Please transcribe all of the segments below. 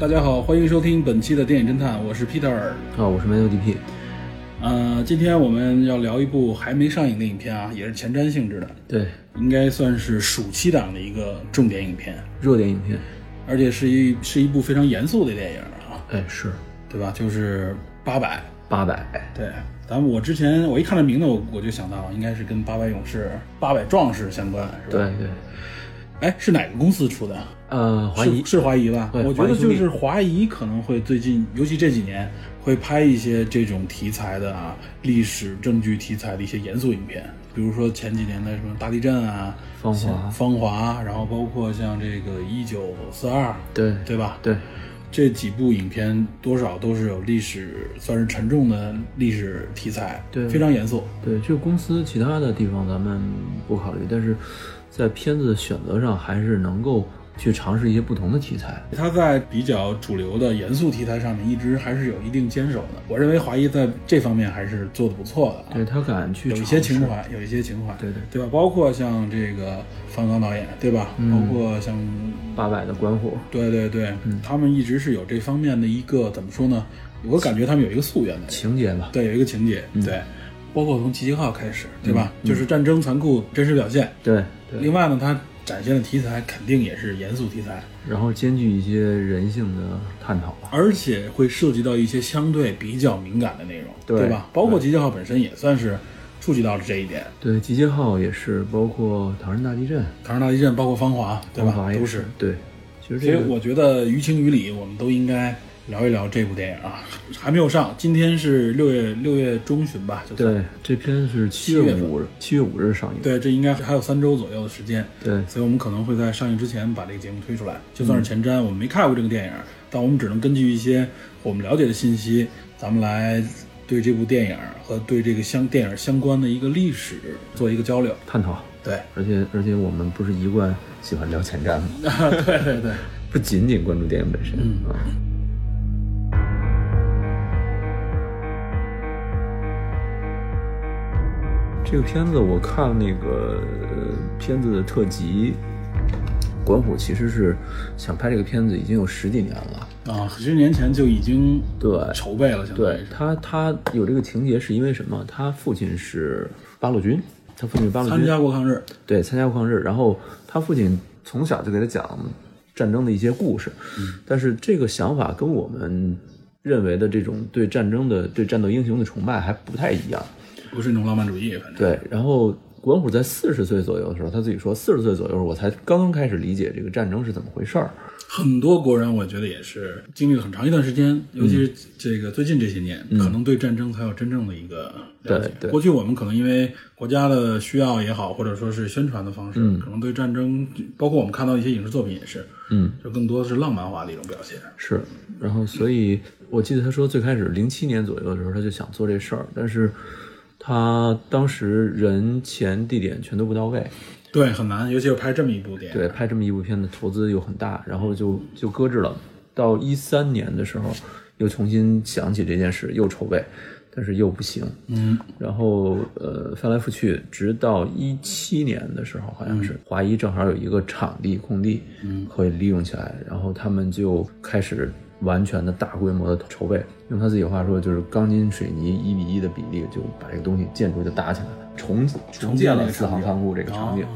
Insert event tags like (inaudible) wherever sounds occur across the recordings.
大家好，欢迎收听本期的电影侦探，我是 Peter。啊，我是 m a DP。呃，今天我们要聊一部还没上映的影片啊，也是前瞻性质的，对，应该算是暑期档的一个重点影片，热点影片。而且是一是一部非常严肃的电影啊，哎，是，对吧？就是八百，八百。对，咱们我之前我一看这名字，我我就想到应该是跟八百勇士、八百壮士相关，是吧？对对。哎，是哪个公司出的？呃，华谊是是华谊吧？对我觉得就是华谊可能会最近，尤其这几年会拍一些这种题材的啊，历史证据题材的一些严肃影片，比如说前几年的什么大地震啊、芳华、芳华，然后包括像这个一九四二，对对吧？对，这几部影片多少都是有历史，算是沉重的历史题材，对，非常严肃。对，这个公司其他的地方咱们不考虑，但是在片子选择上还是能够。去尝试一些不同的题材，他在比较主流的严肃题材上面一直还是有一定坚守的。我认为华谊在这方面还是做的不错的。对他敢去有一些情怀，有一些情怀，对对对吧？包括像这个方刚导演，对吧？嗯、包括像八百的关虎，对对对，他们一直是有这方面的一个怎么说呢？我感觉他们有一个夙愿的情节吧？对，有一个情节，对。包括从集结号开始，对吧？就是战争残酷真实表现。对。另外呢，它。展现的题材肯定也是严肃题材，然后兼具一些人性的探讨吧，而且会涉及到一些相对比较敏感的内容，对吧？包括集结号本身也算是触及到了这一点。对，集结号也是，包括唐山大地震，唐山大地震，包括芳华，对吧？都是对。其实，所以我觉得于情于理，我们都应该。聊一聊这部电影啊，还没有上，今天是六月六月中旬吧？对，这篇是七月五日，七月五日上映。对，这应该还有三周左右的时间。对，所以我们可能会在上映之前把这个节目推出来，就算是前瞻。我们没看过这个电影，但我们只能根据一些我们了解的信息，咱们来对这部电影和对这个相电影相关的一个历史做一个交流探讨。对，而且而且我们不是一贯喜欢聊前瞻吗？对 (laughs) 对对，(laughs) 不仅仅关注电影本身啊。这个片子我看那个片子的特辑，管虎其实是想拍这个片子已经有十几年了啊，十年前就已经对筹备了。对他，他有这个情节是因为什么？他父亲是八路军，他父亲是八路军，参加过抗日，对，参加过抗日。然后他父亲从小就给他讲战争的一些故事，但是这个想法跟我们认为的这种对战争的、对战斗英雄的崇拜还不太一样。不是那种浪漫主义，反正对。然后管虎在四十岁左右的时候，他自己说，四十岁左右我才刚刚开始理解这个战争是怎么回事儿。很多国人我觉得也是经历了很长一段时间，尤其是这个最近这些年，可能对战争才有真正的一个了解。过去我们可能因为国家的需要也好，或者说是宣传的方式，可能对战争，包括我们看到一些影视作品也是，嗯，就更多的是浪漫化的一种表现。是。然后，所以我记得他说，最开始零七年左右的时候，他就想做这事儿，但是。他当时人钱地点全都不到位，对，很难，尤其是拍这么一部电影，对，拍这么一部片子投资又很大，然后就就搁置了。到一三年的时候，又重新想起这件事，又筹备，但是又不行，嗯，然后呃翻来覆去，直到一七年的时候，好像是华谊正好有一个场地空地，嗯，可以利用起来，然后他们就开始。完全的大规模的筹备，用他自己的话说，就是钢筋水泥一比一的比例，就把这个东西建筑就搭起来了，重重建了四行仓库这个场景，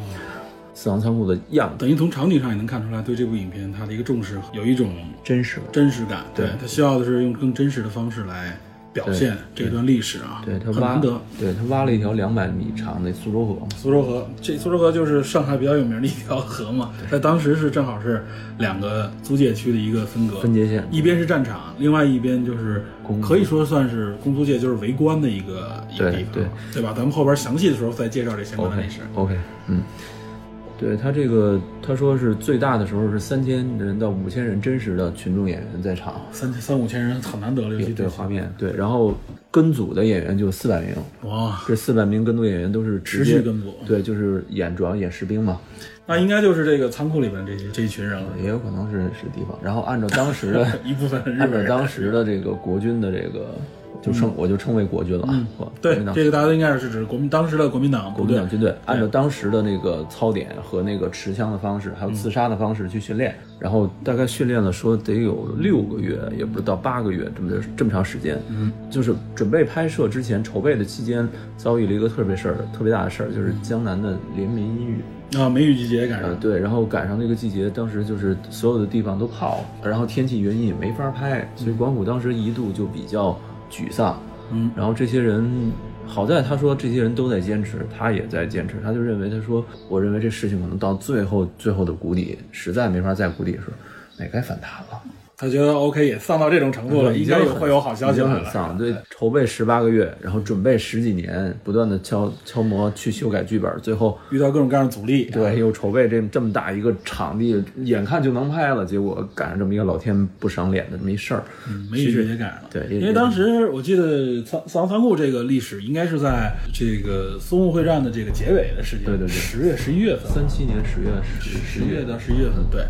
四行仓库的样子。等于从场景上也能看出来，对这部影片它的一个重视，有一种真实真实感。对他需要的是用更真实的方式来。表现这段历史啊，对他难得，对他挖了一条两百米长的苏州河。苏州河，这苏州河就是上海比较有名的一条河嘛，在当时是正好是两个租界区的一个分隔分界线，一边是战场，另外一边就是可以说算是公租界，就是围观的一个一个地方，对对吧？咱们后边详细的时候再介绍这相关的历史。OK，嗯，对他这个，他说是最大的时候是三千人到五千人真实的群众演员在场，三三五千人很难得了，对画面。对，然后跟组的演员就四百名，哇，这四百名跟组演员都是持续跟组，对，就是演主要演士兵嘛。那应该就是这个仓库里面这些这一群人了，也有可能是是地方。然后按照当时的 (laughs) 一部分，按照当时的这个国军的这个。就称我就称为国军了，对，这个大家都应该是指国民当时的国民党国民党军队，按照当时的那个操点和那个持枪的方式，还有刺杀的方式去训练，然后大概训练了说得有六个月，也不是到八个月这么这么长时间，嗯，就是准备拍摄之前筹备的期间，遭遇了一个特别事儿，特别大的事儿，就是江南的连绵阴雨啊，梅雨季节赶上，对，然后赶上那个季节，当时就是所有的地方都泡，然后天气原因也没法拍，所以广府当时一度就比较。沮丧，嗯，然后这些人，好在他说这些人都在坚持，他也在坚持，他就认为他说，我认为这事情可能到最后最后的谷底，实在没法再谷底的时候，那该反弹了。他觉得 OK 也丧到这种程度了，应该也会有好消息了。很丧，对，筹备十八个月，然后准备十几年，不断的敲敲磨去修改剧本，最后遇到各种各样的阻力。对，又筹备这这么大一个场地，眼看就能拍了，结果赶上这么一个老天不赏脸的这么一事儿，没雨也赶上了。对，因为当时我记得仓仓仓库这个历史应该是在这个淞沪会战的这个结尾的时间，对对对，十月十一月份，三七年十月十十月到十一月份，对。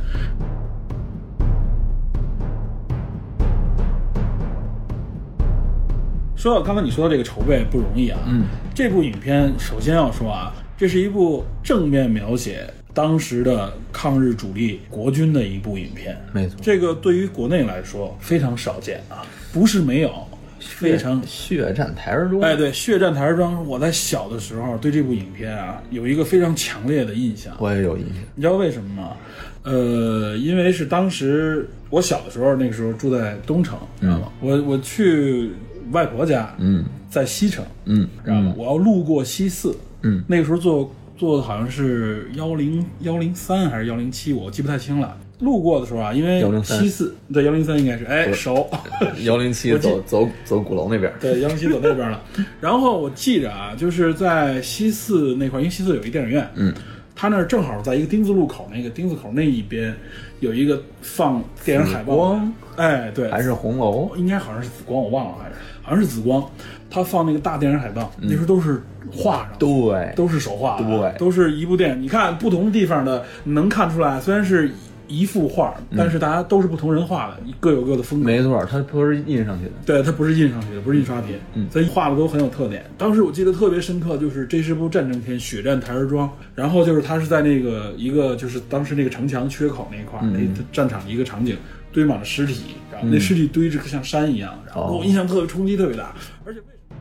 说到刚才你说的这个筹备不容易啊，嗯，这部影片首先要说啊，这是一部正面描写当时的抗日主力国军的一部影片，没错，这个对于国内来说非常少见啊，不是没有，非常血战台儿庄，哎，对，血战台儿庄，我在小的时候对这部影片啊有一个非常强烈的印象，我也有印象，你知道为什么吗？呃，因为是当时我小的时候，那个时候住在东城，知道吗？我我去。外婆家，嗯，在西城，嗯，知道吗？我要路过西四，嗯，那个时候坐坐的好像是幺零幺零三还是幺零七，我记不太清了。路过的时候啊，因为西四对幺零三应该是哎熟，(laughs) 幺零七走走走鼓楼那边，对幺零七走那边了。然后我记着啊，就是在西四那块，因为西四有一电影院，嗯，他那儿正好在一个丁字路口那个丁字口那一边有一个放电影海报，哎对，还是红楼，应该好像是紫光，我忘了还是。好像是紫光，他放那个大电影海报，那时候都是画上，对，都是手画，对，都是一部电影。你看不同地方的，能看出来，虽然是一幅画，但是大家都是不同人画的，各有各的风格。没错，它不是印上去的，对，它不是印上去的，不是印刷品，嗯，所以画的都很有特点。当时我记得特别深刻，就是这是部战争片，血战台儿庄，然后就是他是在那个一个就是当时那个城墙缺口那一块，那战场的一个场景。堆满了尸体，然后那尸体堆着像山一样，然后给我印象特别冲击特别大，而且为什么？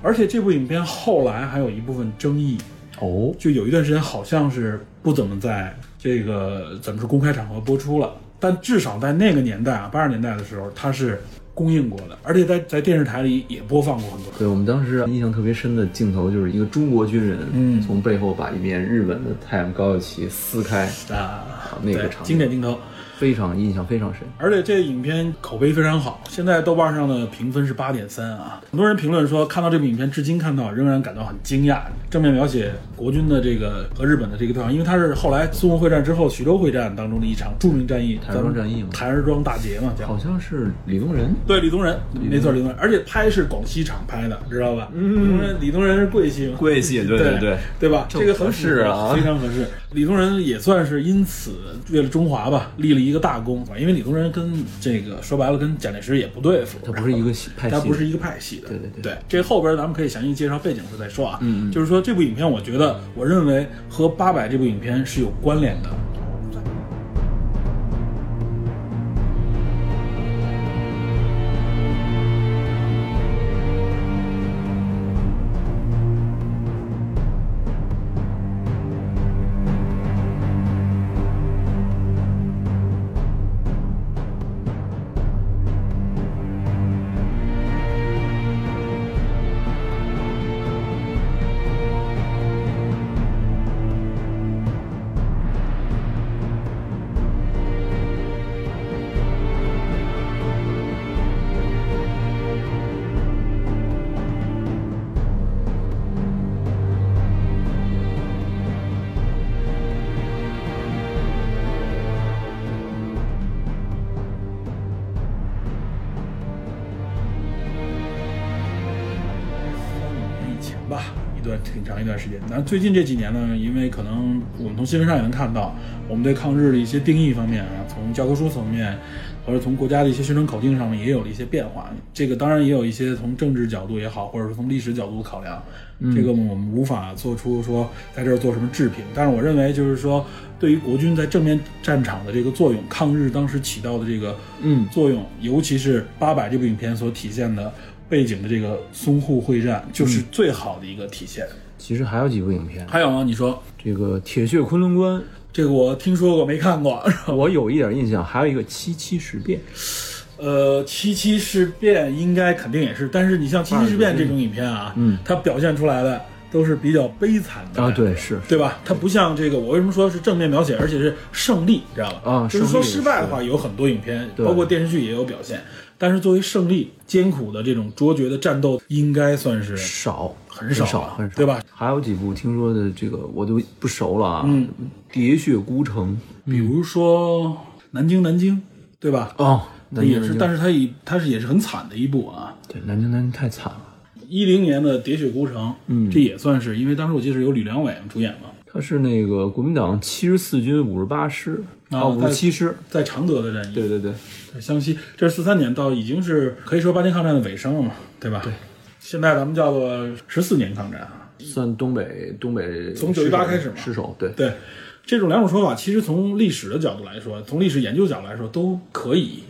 而且这部影片后来还有一部分争议哦，就有一段时间好像是不怎么在这个怎么说公开场合播出了，但至少在那个年代啊，八十年代的时候，它是。公映过的，而且在在电视台里也播放过很多。对我们当时印象特别深的镜头，就是一个中国军人，嗯，从背后把一面日本的太阳高旗撕开啊，那个场景经典镜头。非常印象非常深，而且这影片口碑非常好，现在豆瓣上的评分是八点三啊。很多人评论说，看到这部影片，至今看到仍然感到很惊讶。正面描写国军的这个和日本的这个对抗，因为它是后来淞沪会战之后徐州会战当中的一场著名战役——台儿庄战役嘛，台儿庄大捷嘛，叫好像是李宗仁，对李宗仁，没错李宗仁，而且拍是广西厂拍的，知道吧？李宗仁，李宗仁是贵姓？贵系？对对对对吧？这个合适啊，非常合适。李宗仁也算是因此为了中华吧立了一个大功，因为李宗仁跟这个说白了跟蒋介石也不对付，他不是一个派系，他不是一个派系的。对对对，这后边咱们可以详细介绍背景时再说啊。嗯嗯，就是说这部影片，我觉得我认为和八百这部影片是有关联的。长一段时间。那最近这几年呢，因为可能我们从新闻上也能看到，我们对抗日的一些定义方面啊，从教科书层面。或者从国家的一些宣传口径上面也有了一些变化，这个当然也有一些从政治角度也好，或者说从历史角度考量，这个我们无法做出说在这儿做什么置评。但是我认为，就是说对于国军在正面战场的这个作用，抗日当时起到的这个嗯作用，尤其是《八百》这部影片所体现的背景的这个淞沪会战，就是最好的一个体现。其实还有几部影片，还有呢，你说这个《铁血昆仑关》。这个我听说过，没看过。(laughs) 我有一点印象，还有一个七七事变。呃，七七事变应该肯定也是，但是你像七七事变这种影片啊，嗯，它表现出来的都是比较悲惨的啊，对，是对吧？它不像这个，我为什么说是正面描写，而且是胜利，知道吧？啊，就是说失败的话，有很多影片，包括电视剧也有表现。但是作为胜利、艰苦的这种卓绝的战斗，应该算是少。很少，很少，对吧？还有几部听说的这个我都不熟了啊。嗯，喋血孤城，比如说南京，南京，对吧？哦，那也是，但是它以它是也是很惨的一部啊。对，南京，南京太惨了。一零年的喋血孤城，嗯，这也算是，因为当时我记得是有吕良伟主演嘛。他是那个国民党七十四军五十八师啊，五十七师在常德的战役。对对对，在湘西，这是四三年到已经是可以说八年抗战的尾声了嘛，对吧？对。现在咱们叫做十四年抗战啊，算东北东北从九一八开始嘛，失守对对，这种两种说法，其实从历史的角度来说，从历史研究角度来说都可以。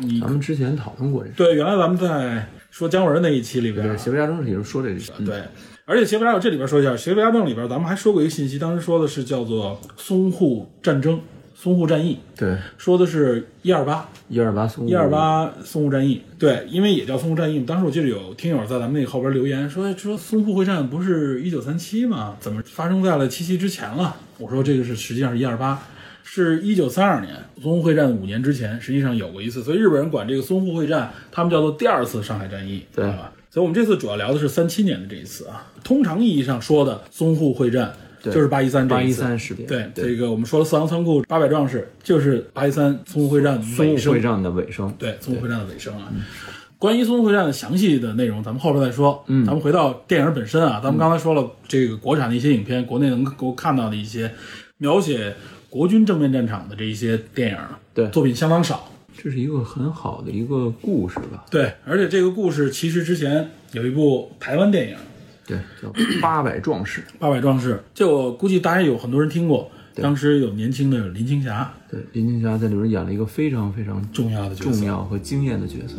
你咱们之前讨论过这对，原来咱们在说姜文那一期里边，《邪不压正》里边说这个，对。而且《邪不压正》这里边说一下，《邪不压正》里边咱们还说过一个信息，当时说的是叫做淞沪战争。淞沪战役，对，说的是一二八，一二八淞一二八淞沪战役，对，因为也叫淞沪战役。当时我记得有听友在咱们那个后边留言说，说淞沪会战不是一九三七吗？怎么发生在了七七之前了？我说这个是实际上是一二八，是一九三二年淞沪会战五年之前，实际上有过一次，所以日本人管这个淞沪会战，他们叫做第二次上海战役，对吧？所以我们这次主要聊的是三七年的这一次啊，通常意义上说的淞沪会战。就是八一三八一三事变，对这个我们说了四行仓库八百壮士，就是八一三淞沪会战淞沪会战的尾声，对淞沪会战的尾声啊。关于淞沪会战的详细的内容，咱们后边再说。嗯，咱们回到电影本身啊，咱们刚才说了这个国产的一些影片，国内能够看到的一些描写国军正面战场的这一些电影，对作品相当少。这是一个很好的一个故事吧？对，而且这个故事其实之前有一部台湾电影。对，叫八百壮士。八百壮士，这我估计大家有很多人听过。当时有年轻的林青霞，对，林青霞在里边演了一个非常非常重要的角色，重要和惊艳的角色。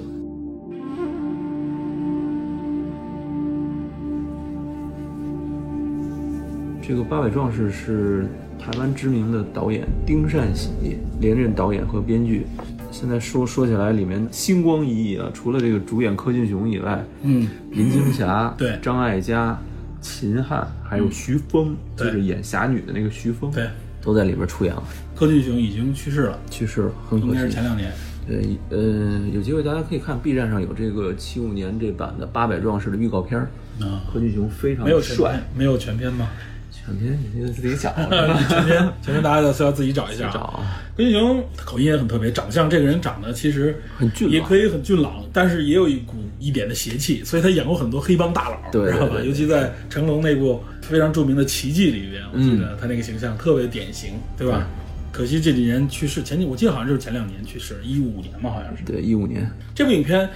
这个八百壮士是台湾知名的导演丁善喜连任导演和编剧。现在说说起来，里面星光熠熠啊！除了这个主演柯俊雄以外，嗯，林青霞，对，张艾嘉、秦汉，还有徐峰，就是演侠女的那个徐峰，对，都在里边出演了。柯俊雄已经去世了，去世了，很可惜。应该是前两年。对，呃，有机会大家可以看 B 站上有这个七五年这版的《八百壮士》的预告片儿。啊，柯俊雄非常没有帅，没有全片吗？全片你得自己找，全片全片大家都要自己找一下。找柯俊雄口音也很特别，长相这个人长得其实很俊，也可以很俊朗，但是也有一股一点的邪气，所以他演过很多黑帮大佬，知道吧？尤其在成龙那部非常著名的《奇迹》里边，我记得他那个形象特别典型，对吧？可惜这几年去世，前几我记得好像就是前两年去世，一五年嘛，好像是。对，一五年。这部影片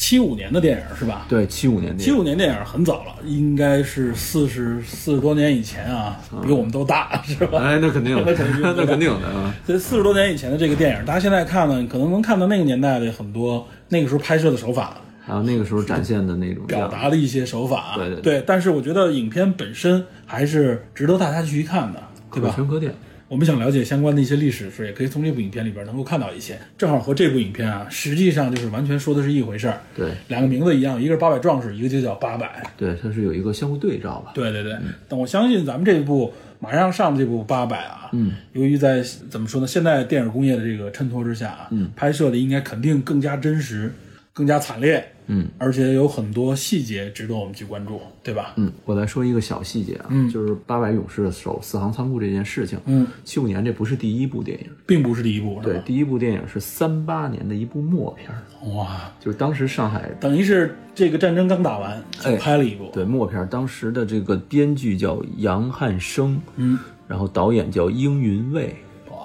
七五年的电影是吧？对，七五年电影。七五年电影很早了，应该是四十四十多年以前啊，比我们都大是吧？哎，那肯定，(laughs) 那肯定，(laughs) 那肯定的啊。这四十多年以前的这个电影，大家现在看呢，可能能看到那个年代的很多那个时候拍摄的手法，还有那个时候展现的那种表达的一些手法。对对对。但是我觉得影片本身还是值得大家去看的，对吧？可圈可点。我们想了解相关的一些历史是，也可以从这部影片里边能够看到一些。正好和这部影片啊，实际上就是完全说的是一回事儿。对，两个名字一样，一个是八百壮士，一个就叫八百。对，它是有一个相互对照吧。对对对。但我相信咱们这部马上上的这部八百啊，嗯，由于在怎么说呢，现在电影工业的这个衬托之下啊，嗯，拍摄的应该肯定更加真实。更加惨烈，嗯，而且有很多细节值得我们去关注，对吧？嗯，我再说一个小细节啊，嗯。就是八百勇士守四行仓库这件事情，嗯，七五年这不是第一部电影，并不是第一部，对，第一部电影是三八年的一部默片儿，哇，就是当时上海等于是这个战争刚打完，拍了一部，对默片儿，当时的这个编剧叫杨汉生，嗯，然后导演叫英云卫，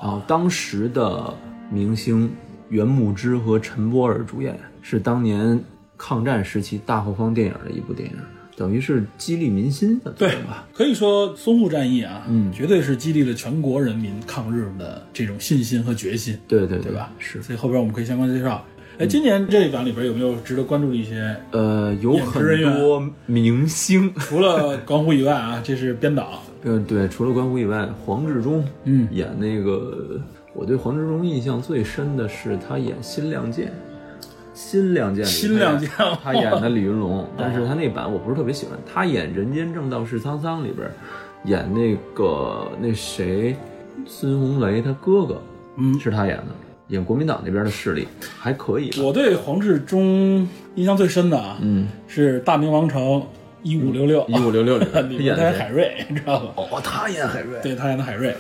然后当时的明星袁牧之和陈波尔主演，是当年抗战时期大后方电影的一部电影，等于是激励民心的，对吧？可以说淞沪战役啊，嗯绝对是激励了全国人民抗日的这种信心和决心，对对对吧？是，所以后边我们可以相关介绍。哎，今年这一版里边有没有值得关注的一些？呃，有很多明星，除了关虎以外啊，这是编导，(laughs) 呃，对，除了关虎以外，黄志忠，嗯演那个，我对黄志忠印象最深的是他演《新亮剑》，《新亮剑》里新亮剑他演的李云龙，但是他那版我不是特别喜欢，他演《人间正道是沧桑》里边演那个那谁，孙红雷他哥哥，嗯。是他演的，演国民党那边的势力，还可以，我对黄志忠印象最深的啊，嗯，是《大明王朝一五六六》，一五六六里 (laughs) 面他演演的海瑞，你知道吧？哦，他演海瑞，对他演的海瑞。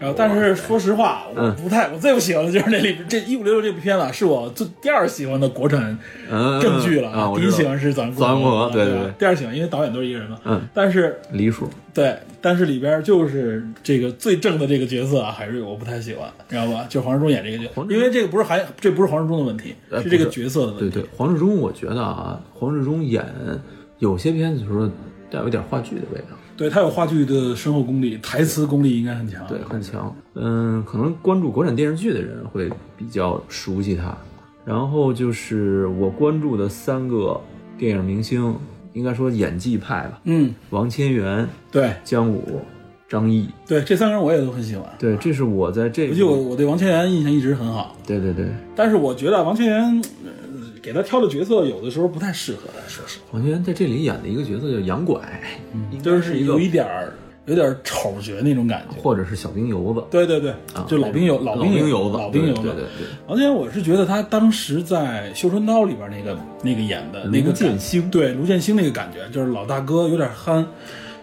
然后，但是说实话，我不太，我最不喜欢的就是那里边这一五六六这部片子，啊是我最第二喜欢的国产嗯，正剧了第一喜欢是《早安早安共和对对。第二喜欢因为导演都是一个人嘛。嗯，但是黎叔，对，但是里边就是这个最正的这个角色啊，海瑞我不太喜欢，知道吧？就黄志忠演这个角色因为这个不是韩，这不是黄志忠的问题，呃是这个角色的问题。对对，黄志忠，我觉得啊，黄志忠演有些片子的时候带有点话剧的味道，对他有话剧的深厚功力，台词功力应该很强。对，很强。嗯，可能关注国产电视剧的人会比较熟悉他。然后就是我关注的三个电影明星，应该说演技派吧，嗯，王千源、对姜武、张译。对，这三个人我也都很喜欢。对，这是我在这尤其我我对王千源印象一直很好，对对对，但是我觉得王千源、呃给他挑的角色有的时候不太适合他，说实话，王千源在这里演的一个角色叫杨拐，就是一个有一点儿有点儿丑角那种感觉。或者是小兵油子。对对对，啊就老兵油老兵油子，老兵油子。对对对，王千源，我是觉得他当时在《绣春刀》里边那个那个演的那个卢建兴对卢建兴那个感觉，就是老大哥有点憨，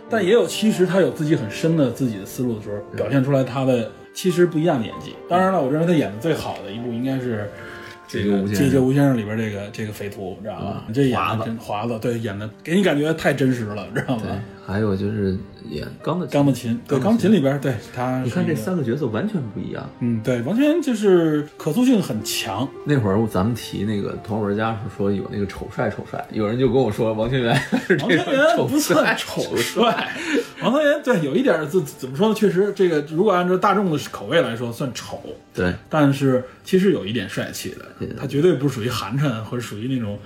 但也有其实他有自己很深的自己的思路的时候，表现出来他的其实不一样的演技。当然了，我认为他演的最好的一部应该是。这个《解救吴先生解救吴先生》里边这个这个匪徒，你知道吧？这演的真华子，对，演的给你感觉太真实了，知道吗？，还有就是演钢的钢的琴，对，钢琴。里边，对他，你看这，三个角色完全不一样。嗯，对，完全就是可塑性很强，那会儿咱们提那个《童玩家》是说有那个丑帅丑帅，有人就跟我说王千源是王千这个源丑不算丑丑帅，王千源对有一点儿怎怎么说呢？确实，这个如果按照大众的口味来说，算丑，对。但是其实有一点帅气的，他绝对不是属于寒碜或者属于那种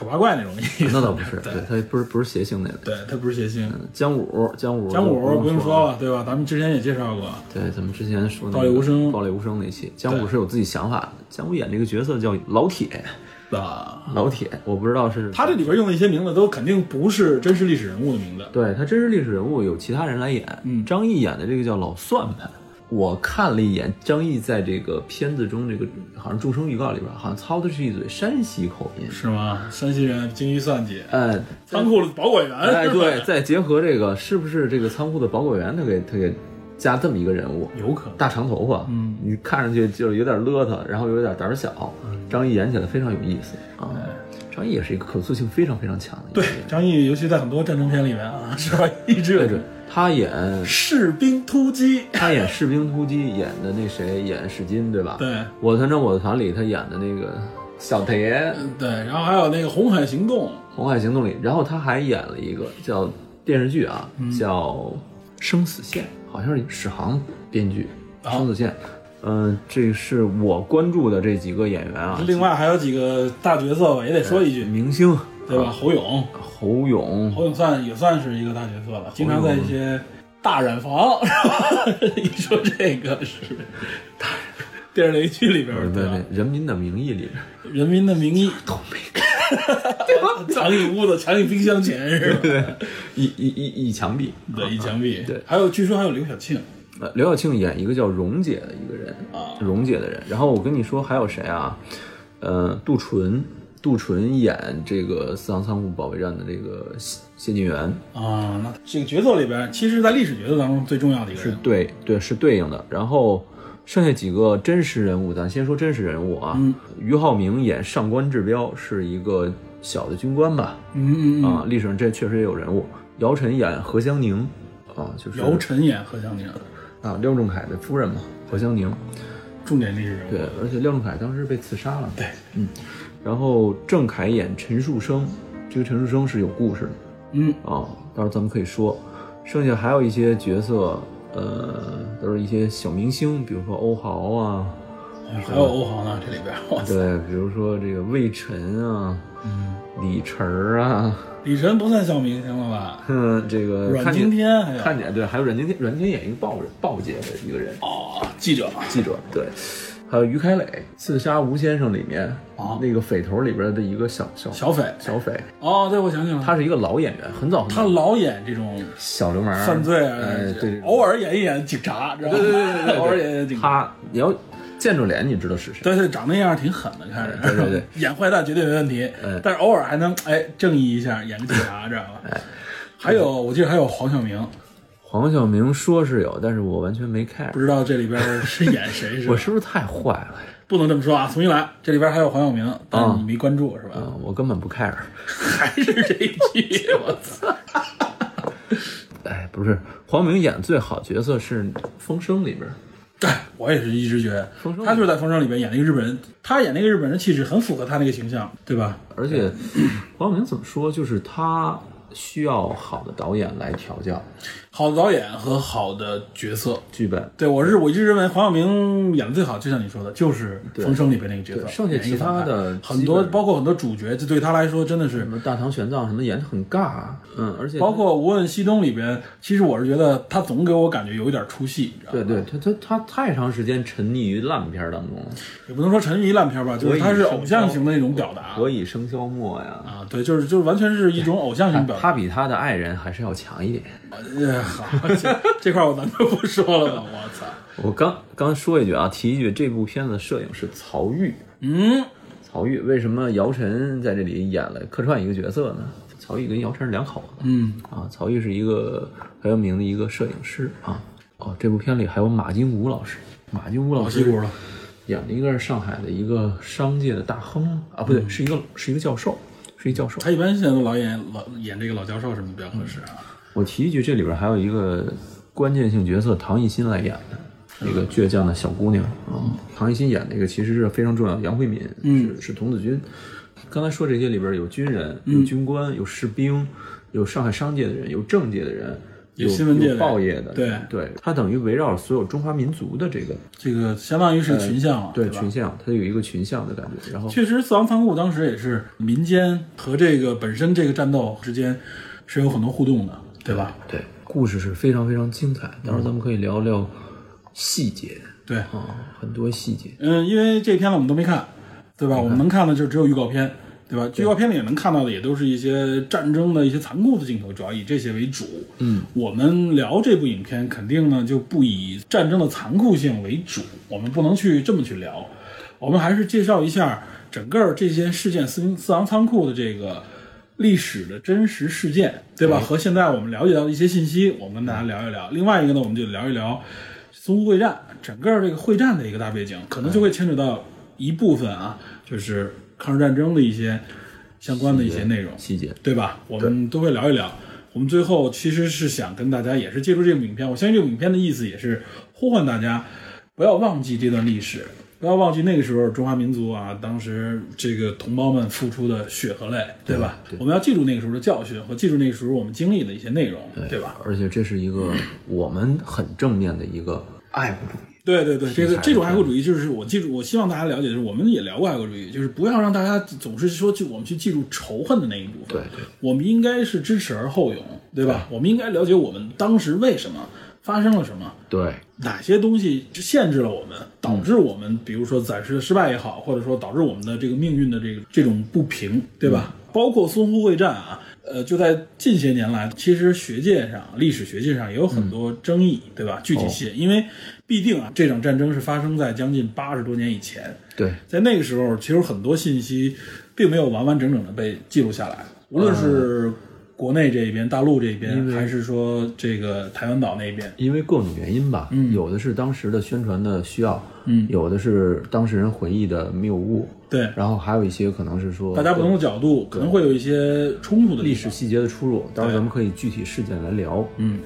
丑八怪那种意思。那倒不是，(laughs) 对对他不是不是邪性那类。对，他不是谐星。姜武，姜武，姜武不用说了。对吧？咱们之前也介绍过，对，咱们之前说那个暴力无声暴力无声那期，姜武是有自己想法的。姜武演这个角色叫老铁，啊，老铁，我不知道是他这里边用的一些名字都肯定不是真实历史人物的名字。对他真实历史人物有其他人来演，嗯张译演的这个叫老算盘。我看了一眼张译在这个片子中，这个好像众生预告里边，好像操的是一嘴山西口音。是吗？山西人精于算计，哎，仓库的保管员，哎，对，(laughs) 再结合这个，是不是这个仓库的保管员，他给他给加这么一个人物？有可能。大长头发，嗯，你看上去就是有点邋遢，然后有点胆小。张译演起来非常有意思啊。张译也是一个可塑性非常非常强的对。张译，尤其在很多战争片里面啊，是吧？一直有对对，他演士兵突击，他演士兵突击，演的那谁演史金对吧？对。我团长我的团里他演的那个小铁，对，然后还有那个《红海行动》，《红海行动》里，然后他还演了一个叫电视剧啊，嗯。叫《生死线》，好像是史航编剧，啊生死线》。嗯、这是我关注的这几个演员啊，另外还有几个大角色吧，也得说一句，明星对吧？侯勇，侯勇，侯勇算也算是一个大角色了，经常在一些大染坊？(laughs) 一说这个是大 (laughs) 电视连续剧里边，对对吧？对，《人民的名义》里边《人民的名义。都没看，》藏一屋子，藏一冰箱前是吧？对，一一一一墙壁，对，一墙壁。对。还有据说还有刘晓庆。呃，刘晓庆演一个叫蓉姐的一个人啊。蓉姐的人。然后我跟你说还有谁啊？呃，杜淳杜淳演这个四行仓库保卫战的这个谢谢晋元啊。那这个角色里边，其实，在历史角色当中最重要的一个人，是对对是对应的。然后剩下几个真实人物，咱先说真实人物啊。嗯俞灏明演上官志彪，是一个小的军官吧？嗯嗯啊，历史上这确实也有人物。姚晨演何香凝啊，就是姚晨演何香凝啊，廖仲恺的夫人嘛，何香凝。重点历史人物。对，而且廖仲恺当时被刺杀了。对，嗯。然后郑恺演陈树生，这个陈树生是有故事的。嗯啊，到时候咱们可以说。剩下还有一些角色，呃，都是一些小明星，比如说欧豪啊。还有欧豪呢，这里边。对，比如说这个魏晨啊，嗯，李晨啊。李晨不算小明星了吧？嗯，(laughs) 这个阮经天还有看见对，还有阮经天，阮经天演一个报人报界的一个人哦，记者记者对，还有于开磊《刺杀吴先生》里面啊那个匪头里边的一个小小小匪小匪哦，对，我想起来了，他是一个老演员，很早他老演这种小流氓犯罪啊，对，偶尔演一演警察，对对对对对，(laughs) 偶尔演演警察，他你要。见着脸你知道是谁？对对，长那样挺狠的，看着。对对对，(laughs) 演坏蛋绝对没问题。嗯，但是偶尔还能哎正义一下，演个警察，知道吧？哎，还有我记得还有黄晓明。黄晓明说是有，但是我完全没看，不知道这里边是演谁？是 (laughs) 我是不是太坏了？不能这么说啊！重新来，这里边还有黄晓明，但你没关注是吧？嗯，我根本不 care。(laughs) 还是这一句，我操！(laughs) 哎，不是，黄晓明演最好角色是《风声》里边。哎，我也是一直觉得，他就是在《风声》里边演那个日本人，他演那个日本人气质很符合他那个形象，对吧？而且黄晓明怎么说，就是他需要好的导演来调教。好的导演和好的角色剧本，对我是我一直认为黄晓明演的最好，就像你说的，就是《风声》里边那个角色。剩下其他的很多，包括很多主角，这对他来说真的是什么大唐玄奘什么演的很尬，嗯，而且包括《无问西东》里边，其实我是觉得他总给我感觉有一点出戏，你知道对对，他他他太长时间沉溺于烂片当中了，也不能说沉溺于烂片吧，就是他是偶像型的那种表达。何以笙箫默呀？啊，对，就是就是完全是一种偶像型表达。他比他的爱人还是要强一点。哎，好。这块我咱就不说了吧，(laughs) 我操！我刚刚说一句啊，提一句，这部片子的摄影是曹郁。嗯，曹郁为什么姚晨在这里演了客串一个角色呢？曹郁跟姚晨是两口子。嗯啊，曹郁是一个很有名的一个摄影师啊。哦，这部片里还有马金武老师，马金武老师演了一个是上海的一个商界的大亨啊，不对，是一个是一个教授，是一教授。他一般现在都老演老演这个老教授什么比较合适啊？我提一句，这里边还有一个。关键性角色唐艺昕来演的，那个倔强的小姑娘啊，唐艺昕演那个其实是非常重要。杨慧敏是是童子军。刚才说这些里边有军人，有军官，有士兵，有上海商界的人，有政界的人，有新闻界、报业的。对对，它等于围绕所有中华民族的这个这个，相当于是群像，对群像，它有一个群像的感觉。然后确实，四行仓库当时也是民间和这个本身这个战斗之间是有很多互动的，对吧？对。故事是非常非常精彩，到时候咱们可以聊聊细节。对啊，很多细节。嗯，因为这片子我们都没看，对吧？我们能看的就只有预告片，对吧？预告片里也能看到的也都是一些战争的一些残酷的镜头，主要以这些为主。嗯，我们聊这部影片，肯定呢就不以战争的残酷性为主，我们不能去这么去聊。我们还是介绍一下整个这件事件四四行仓库的这个。历史的真实事件，对吧？和现在我们了解到的一些信息，我们跟大家聊一聊。另外一个呢，我们就聊一聊淞沪会战，整个这个会战的一个大背景，可能就会牵扯到一部分啊，就是抗日战争的一些相关的一些内容细节，对吧？我们都会聊一聊。我们最后其实是想跟大家，也是借助这部影片，我相信这部影片的意思也是呼唤大家不要忘记这段历史。不要忘记那个时候中华民族啊，当时这个同胞们付出的血和泪，对吧？我们要记住那个时候的教训，和记住那个时候我们经历的一些内容，对吧？而且这是一个我们很正面的一个爱国主义。对对对，这个这种爱国主义就是我记住，我希望大家了解就是，我们也聊过爱国主义，就是不要让大家总是说去我们去记住仇恨的那一部分。对对，我们应该是知耻而后勇，对吧？我们应该了解我们当时为什么。发生了什么？对，哪些东西限制了我们，导致我们，比如说暂时的失败也好，或者说导致我们的这个命运的这个这种不平，对吧？包括淞沪会战啊，呃，就在近些年来，其实学界上、历史学界上也有很多争议，对吧？具体些，因为必定啊，这场战争是发生在将近八十多年以前。对，在那个时候，其实很多信息。并没有完完整整的被记录下来，无论是国内这一边、大陆这边，还是说这个台湾岛那边，因为各种原因吧，嗯。有的是当时的宣传的需要，嗯。有的是当事人回忆的谬误，对。然后还有一些可能是说大家不同的角度可能会有一些冲突的历史细节的出入，到时候咱们可以具体事件来聊。嗯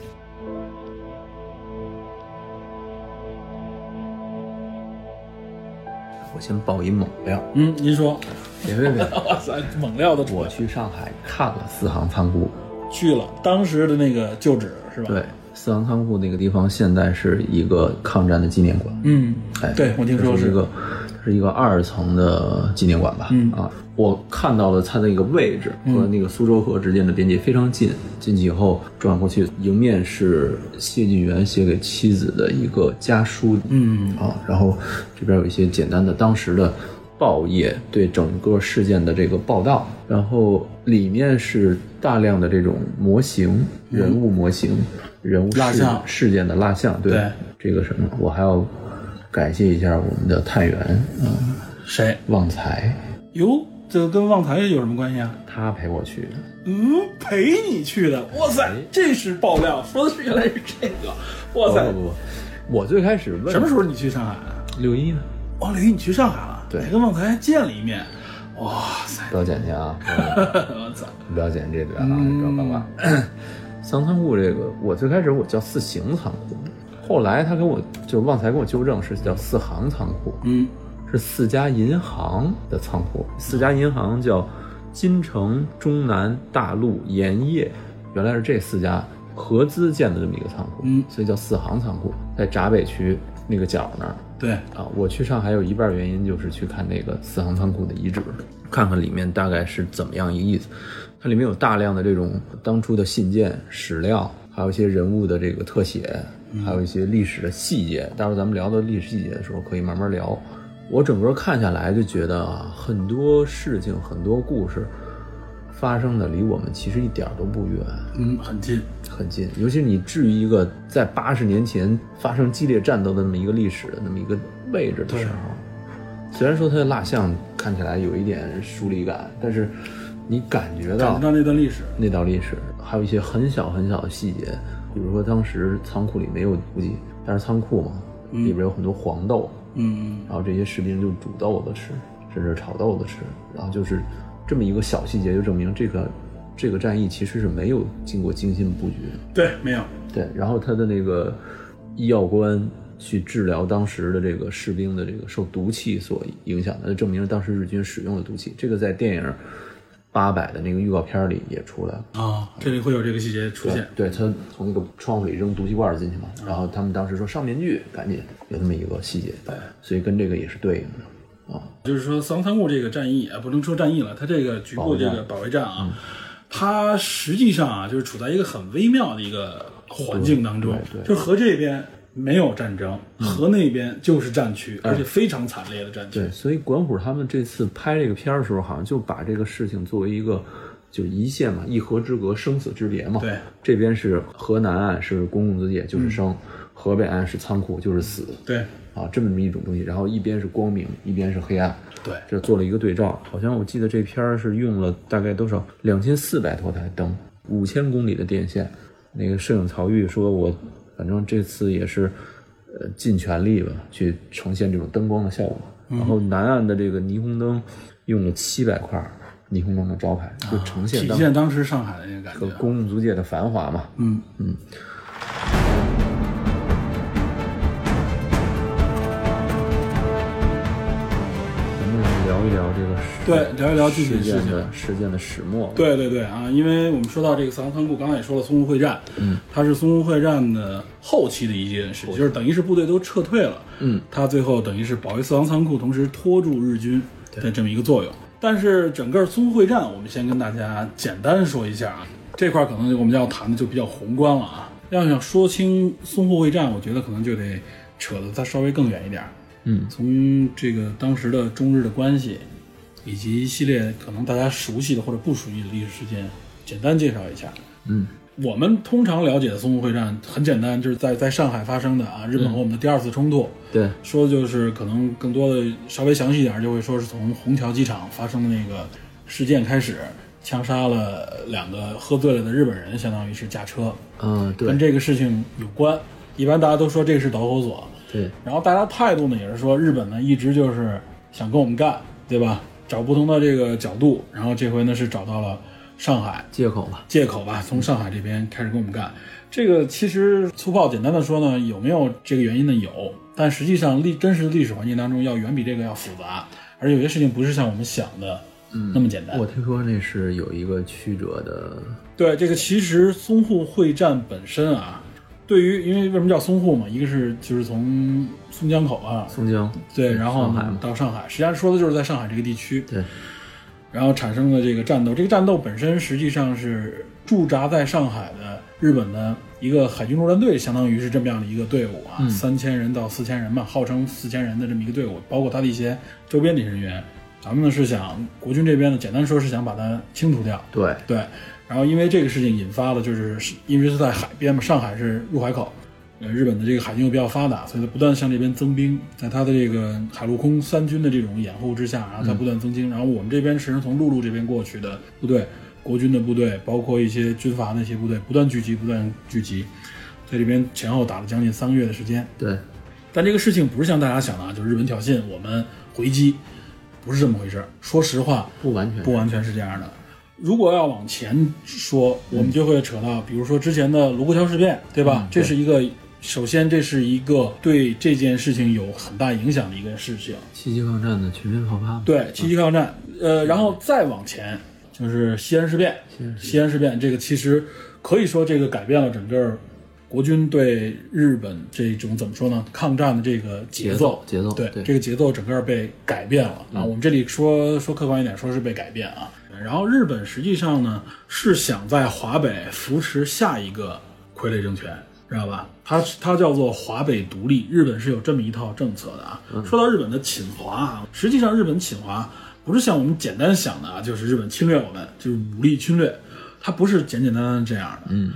我先爆一猛料，嗯，您说，别别别，(laughs) 哇塞，猛料的我去上海看了四行仓库，去了当时的那个旧址是吧？对，四行仓库那个地方现在是一个抗战的纪念馆，嗯，哎，对我听说是是一个是一个二层的纪念馆吧？嗯啊，我看到了它的一个位置和那个苏州河之间的边界非常近。进去以后转过去，迎面是谢晋元写给妻子的一个家书，嗯啊，然后这边有一些简单的当时的报业对整个事件的这个报道，然后里面是大量的这种模型、人物模型、人物事蜡像事件的蜡像，对对这个什么，我还要感谢一下我们的探员嗯，谁？旺财，哟，这跟旺财有什么关系啊？他陪我去的。嗯，陪你去的，哇塞，这是爆料，说的是原来是这个，哇塞，不不不，我最开始问什么时候你去上海啊？六一呢？哇，六一，你去上海了？对跟旺财还见了一面，哇塞，不要剪去啊！(laughs) 我操，不要剪这段啊，知道八卦。(coughs) 桑仓库这个，我最开始我叫四行仓库，后来他跟我就旺财跟我纠正是叫四行仓库，嗯是四家银行的仓库，四家银行叫金城、中南、大陆、盐业，原来是这四家合资建的这么一个仓库，嗯所以叫四行仓库，在闸北区那个角那儿。对，啊，我去上海有一半原因就是去看那个四行仓库的遗址，看看里面大概是怎么样一个意思。它里面有大量的这种当初的信件、史料，还有一些人物的这个特写，还有一些历史的细节。待会儿咱们聊到历史细节的时候，可以慢慢聊。我整个看下来就觉得啊，很多事情、很多故事发生的离我们其实一点都不远。嗯，很近，很近，尤其是你置于一个在八十年前发生激烈战斗的那么一个历史的那么一个位置的时候，虽然说它的蜡像看起来有一点疏离感，但是你感觉到感觉到那段历史，那道历史，还有一些很小很小的细节，比如说当时仓库里没有补给，但是仓库嘛，里边有很多黄豆，嗯然后这些士兵就煮豆子吃，甚至炒豆子吃，然后就是这么一个小细节，就证明这个这个战役其实是没有经过精心布局的。对，没有，对，然后他的那个医药官去治疗当时的这个士兵的这个受毒气所影响的，证明当时日军使用的毒气。这个在电影《八百》的那个预告片里也出来了。啊，这里会有这个细节出现，对他从那个窗户里扔毒气罐进去嘛，然后他们当时说上面具，赶紧有那么一个细节，对所以跟这个也是对应的啊。就是说桑仓库这个战役啊，不能说战役了，它这个局部这个保卫战啊，它实际上啊，就是处在一个很微妙的一个环境当中，就是和这边没有战争，河那边就是战区，而且非常惨烈的战区。对，所以管虎他们这次拍这个片儿的时候，好像就把这个事情作为一个就一线嘛，一河之隔，生死之别嘛。对，这边是河南岸是公共租界，就是生；河北岸是仓库，就是死。对啊，这么一种东西，然后一边是光明，一边是黑暗，对这做了一个对照。好像我记得这片儿是用了大概多少两千四百多台灯，五千公里的电线。那个摄影曹郁说，我反正这次也是呃尽全力吧，去呈现这种灯光的效果。然后南岸的这个霓虹灯用了七百块霓虹灯的招牌，就呈现当体现当时上海的那个感觉和觉。公共租界的繁华嘛。嗯嗯。咱一聊这个事对，聊一聊具体事件的事件的始末。，对对对啊，因为我们说到这个四行仓库，刚才也说了淞沪会战，嗯，它是淞沪会战的后期的一件事，就是等于是部队都撤退了，嗯，它最后等于是保卫四行仓库，同时拖住日军的这么一个作用。但是整个淞沪会战，我们先跟大家简单说一下啊，这块可能我们要谈的就比较宏观了啊。要想说清淞沪会战，我觉得可能就得扯得它稍微更远一点儿，嗯，从这个当时的中日的关系，以及一系列可能大家熟悉的或者不熟悉的历史事件，简单介绍一下。嗯，我们通常了解的淞沪会战很简单，就是在在上海发生的啊，日本和我们的第二次冲突。对，说的就是可能更多的稍微详细一点，就会说是从虹桥机场发生的那个事件开始，枪杀了两个喝醉了的日本人，相当于是驾车，嗯，对，跟这个事情有关。一般大家都说这个是导火索，对。然后大家态度呢也是说，日本呢一直就是想跟我们干，对吧？找不同的这个角度，然后这回呢是找到了上海借口吧，借口吧，从上海这边开始跟我们干。这个其实粗暴简单的说呢，有没有这个原因呢？有，但实际上历真实的历史环境当中要远比这个要复杂，而有些事情不是像我们想的那么简单。我听说那是有一个曲折的，对这个其实淞沪会战本身啊。对于，因为为什么叫淞沪嘛？一个是就是从松江口啊，松江对，然后到上海，实际上说的就是在上海这个地区。对，然后产生了这个战斗。这个战斗本身实际上是驻扎在上海的日本的一个海军陆战队，相当于是这么样的一个队伍啊，三千人到四千人嘛，号称四千人的这么一个队伍，包括他的一些周边的人员。咱们呢是想国军这边呢，简单说是想把它清除掉。对对。然后因为这个事情引发了，就是因为是在海边嘛，上海是入海口，呃，日本的这个海军又比较发达，所以它不断向这边增兵，在它的这个海陆空三军的这种掩护之下，然后它不断增兵。然后我们这边是从陆路这边过去的部队，国军的部队，包括一些军阀那些部队，不断聚集，不断聚集，在这边前后打了将近三个月的时间。对，但这个事情不是像大家想的啊，就是日本挑衅我们回击，不是这么回事。说实话，不完全不完全是这样的。如果要往前说，我们就会扯到，比如说之前的卢沟桥事变，对吧？这是一个，首先这是一个对这件事情有很大影响的一个事情。七七抗战的全面爆发。对，七七抗战，呃，然后再往前就是西安事变。西安事变这个其实可以说这个改变了整个国军对日本这种怎么说呢？抗战的这个节奏，节奏，对这个节奏整个被改变了啊。我们这里说说客观一点，说是被改变啊。然后日本实际上呢是想在华北扶持下一个傀儡政权，知道吧？它它叫做华北独立，日本是有这么一套政策的啊。说到日本的侵华啊，实际上日本侵华不是像我们简单想的啊，就是日本侵略我们，就是武力侵略，它不是简简单单这样的。嗯，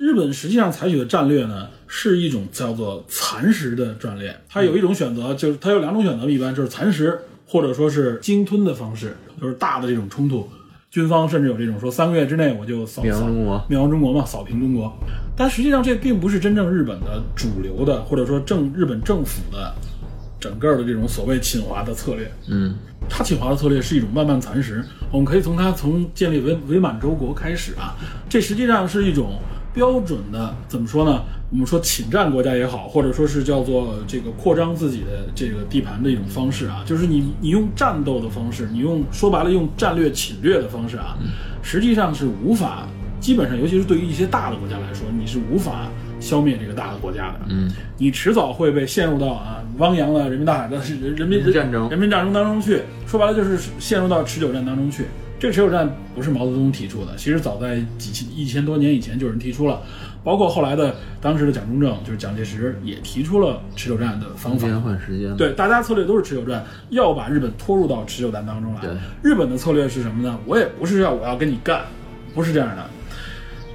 日本实际上采取的战略呢是一种叫做蚕食的战略，它有一种选择，就是它有两种选择，一般就是蚕食。或者说是鲸吞的方式，就是大的这种冲突，军方甚至有这种说三个月之内我就扫灭亡中国，灭亡中国嘛，扫平中国。但实际上这并不是真正日本的主流的，或者说政日本政府的整个的这种所谓侵华的策略。嗯，他侵华的策略是一种慢慢蚕食。我们可以从他从建立伪伪满洲国开始啊，这实际上是一种标准的怎么说呢？我们说侵占国家也好，或者说是叫做这个扩张自己的这个地盘的一种方式啊，就是你你用战斗的方式，你用说白了用战略侵略的方式啊，实际上是无法，基本上尤其是对于一些大的国家来说，你是无法消灭这个大的国家的。嗯，你迟早会被陷入到啊汪洋的人民大海的人人民战争人民战争当中去。说白了就是陷入到持久战当中去。这个持久战不是毛泽东提出的，其实早在几千一千多年以前就有人提出了。包括后来的当时的蒋中正，就是蒋介石也提出了持久战的方法。变换时间。对，大家策略都是持久战，要把日本拖入到持久战当中来。对，日本的策略是什么呢？我也不是要我要跟你干，不是这样的。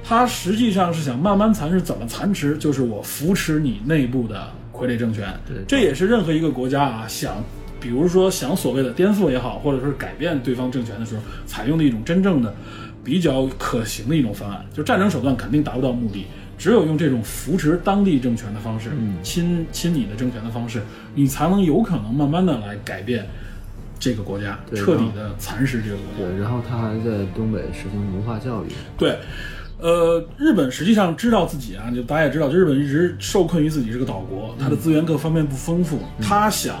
他实际上是想慢慢蚕食，怎么蚕食？就是我扶持你内部的傀儡政权。对，这也是任何一个国家啊想，比如说想所谓的颠覆也好，或者说是改变对方政权的时候，采用的一种真正的。比较可行的一种方案，就战争手段肯定达不到目的，只有用这种扶持当地政权的方式，亲亲你的政权的方式，你才能有可能慢慢的来改变这个国家，彻底的蚕食这个国家。对，然后他还在东北实行文化教育。对，呃，日本实际上知道自己啊，就大家也知道，就日本一直受困于自己是个岛国，它的资源各方面不丰富，他想。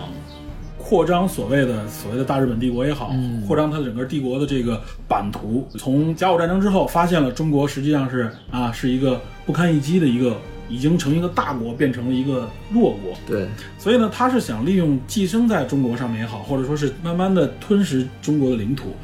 扩张所谓的所谓的大日本帝国也好，扩张它的整个帝国的这个版图。从甲午战争之后，发现了中国实际上是啊是一个不堪一击的一个，已经从一个大国变成了一个弱国。对，所以呢，他是想利用寄生在中国上面也好，或者说是慢慢的吞噬中国的领土。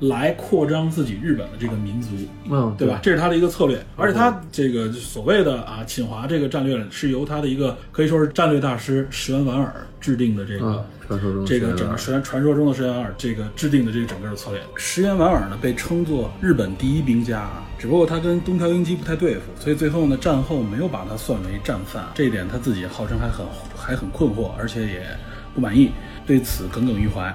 来扩张自己日本的这个民族，嗯，对吧？这是他的一个策略，而且他这个所谓的啊侵华这个战略是由他的一个可以说是战略大师石原莞尔制定的这个传说中这个整个传传说中的石原莞尔这个制定的这个整个的策略。石原莞尔呢被称作日本第一兵家啊，只不过他跟东条英机不太对付，所以最后呢战后没有把他算为战犯，这一点他自己号称还很还很困惑，而且也不满意，对此耿耿于怀。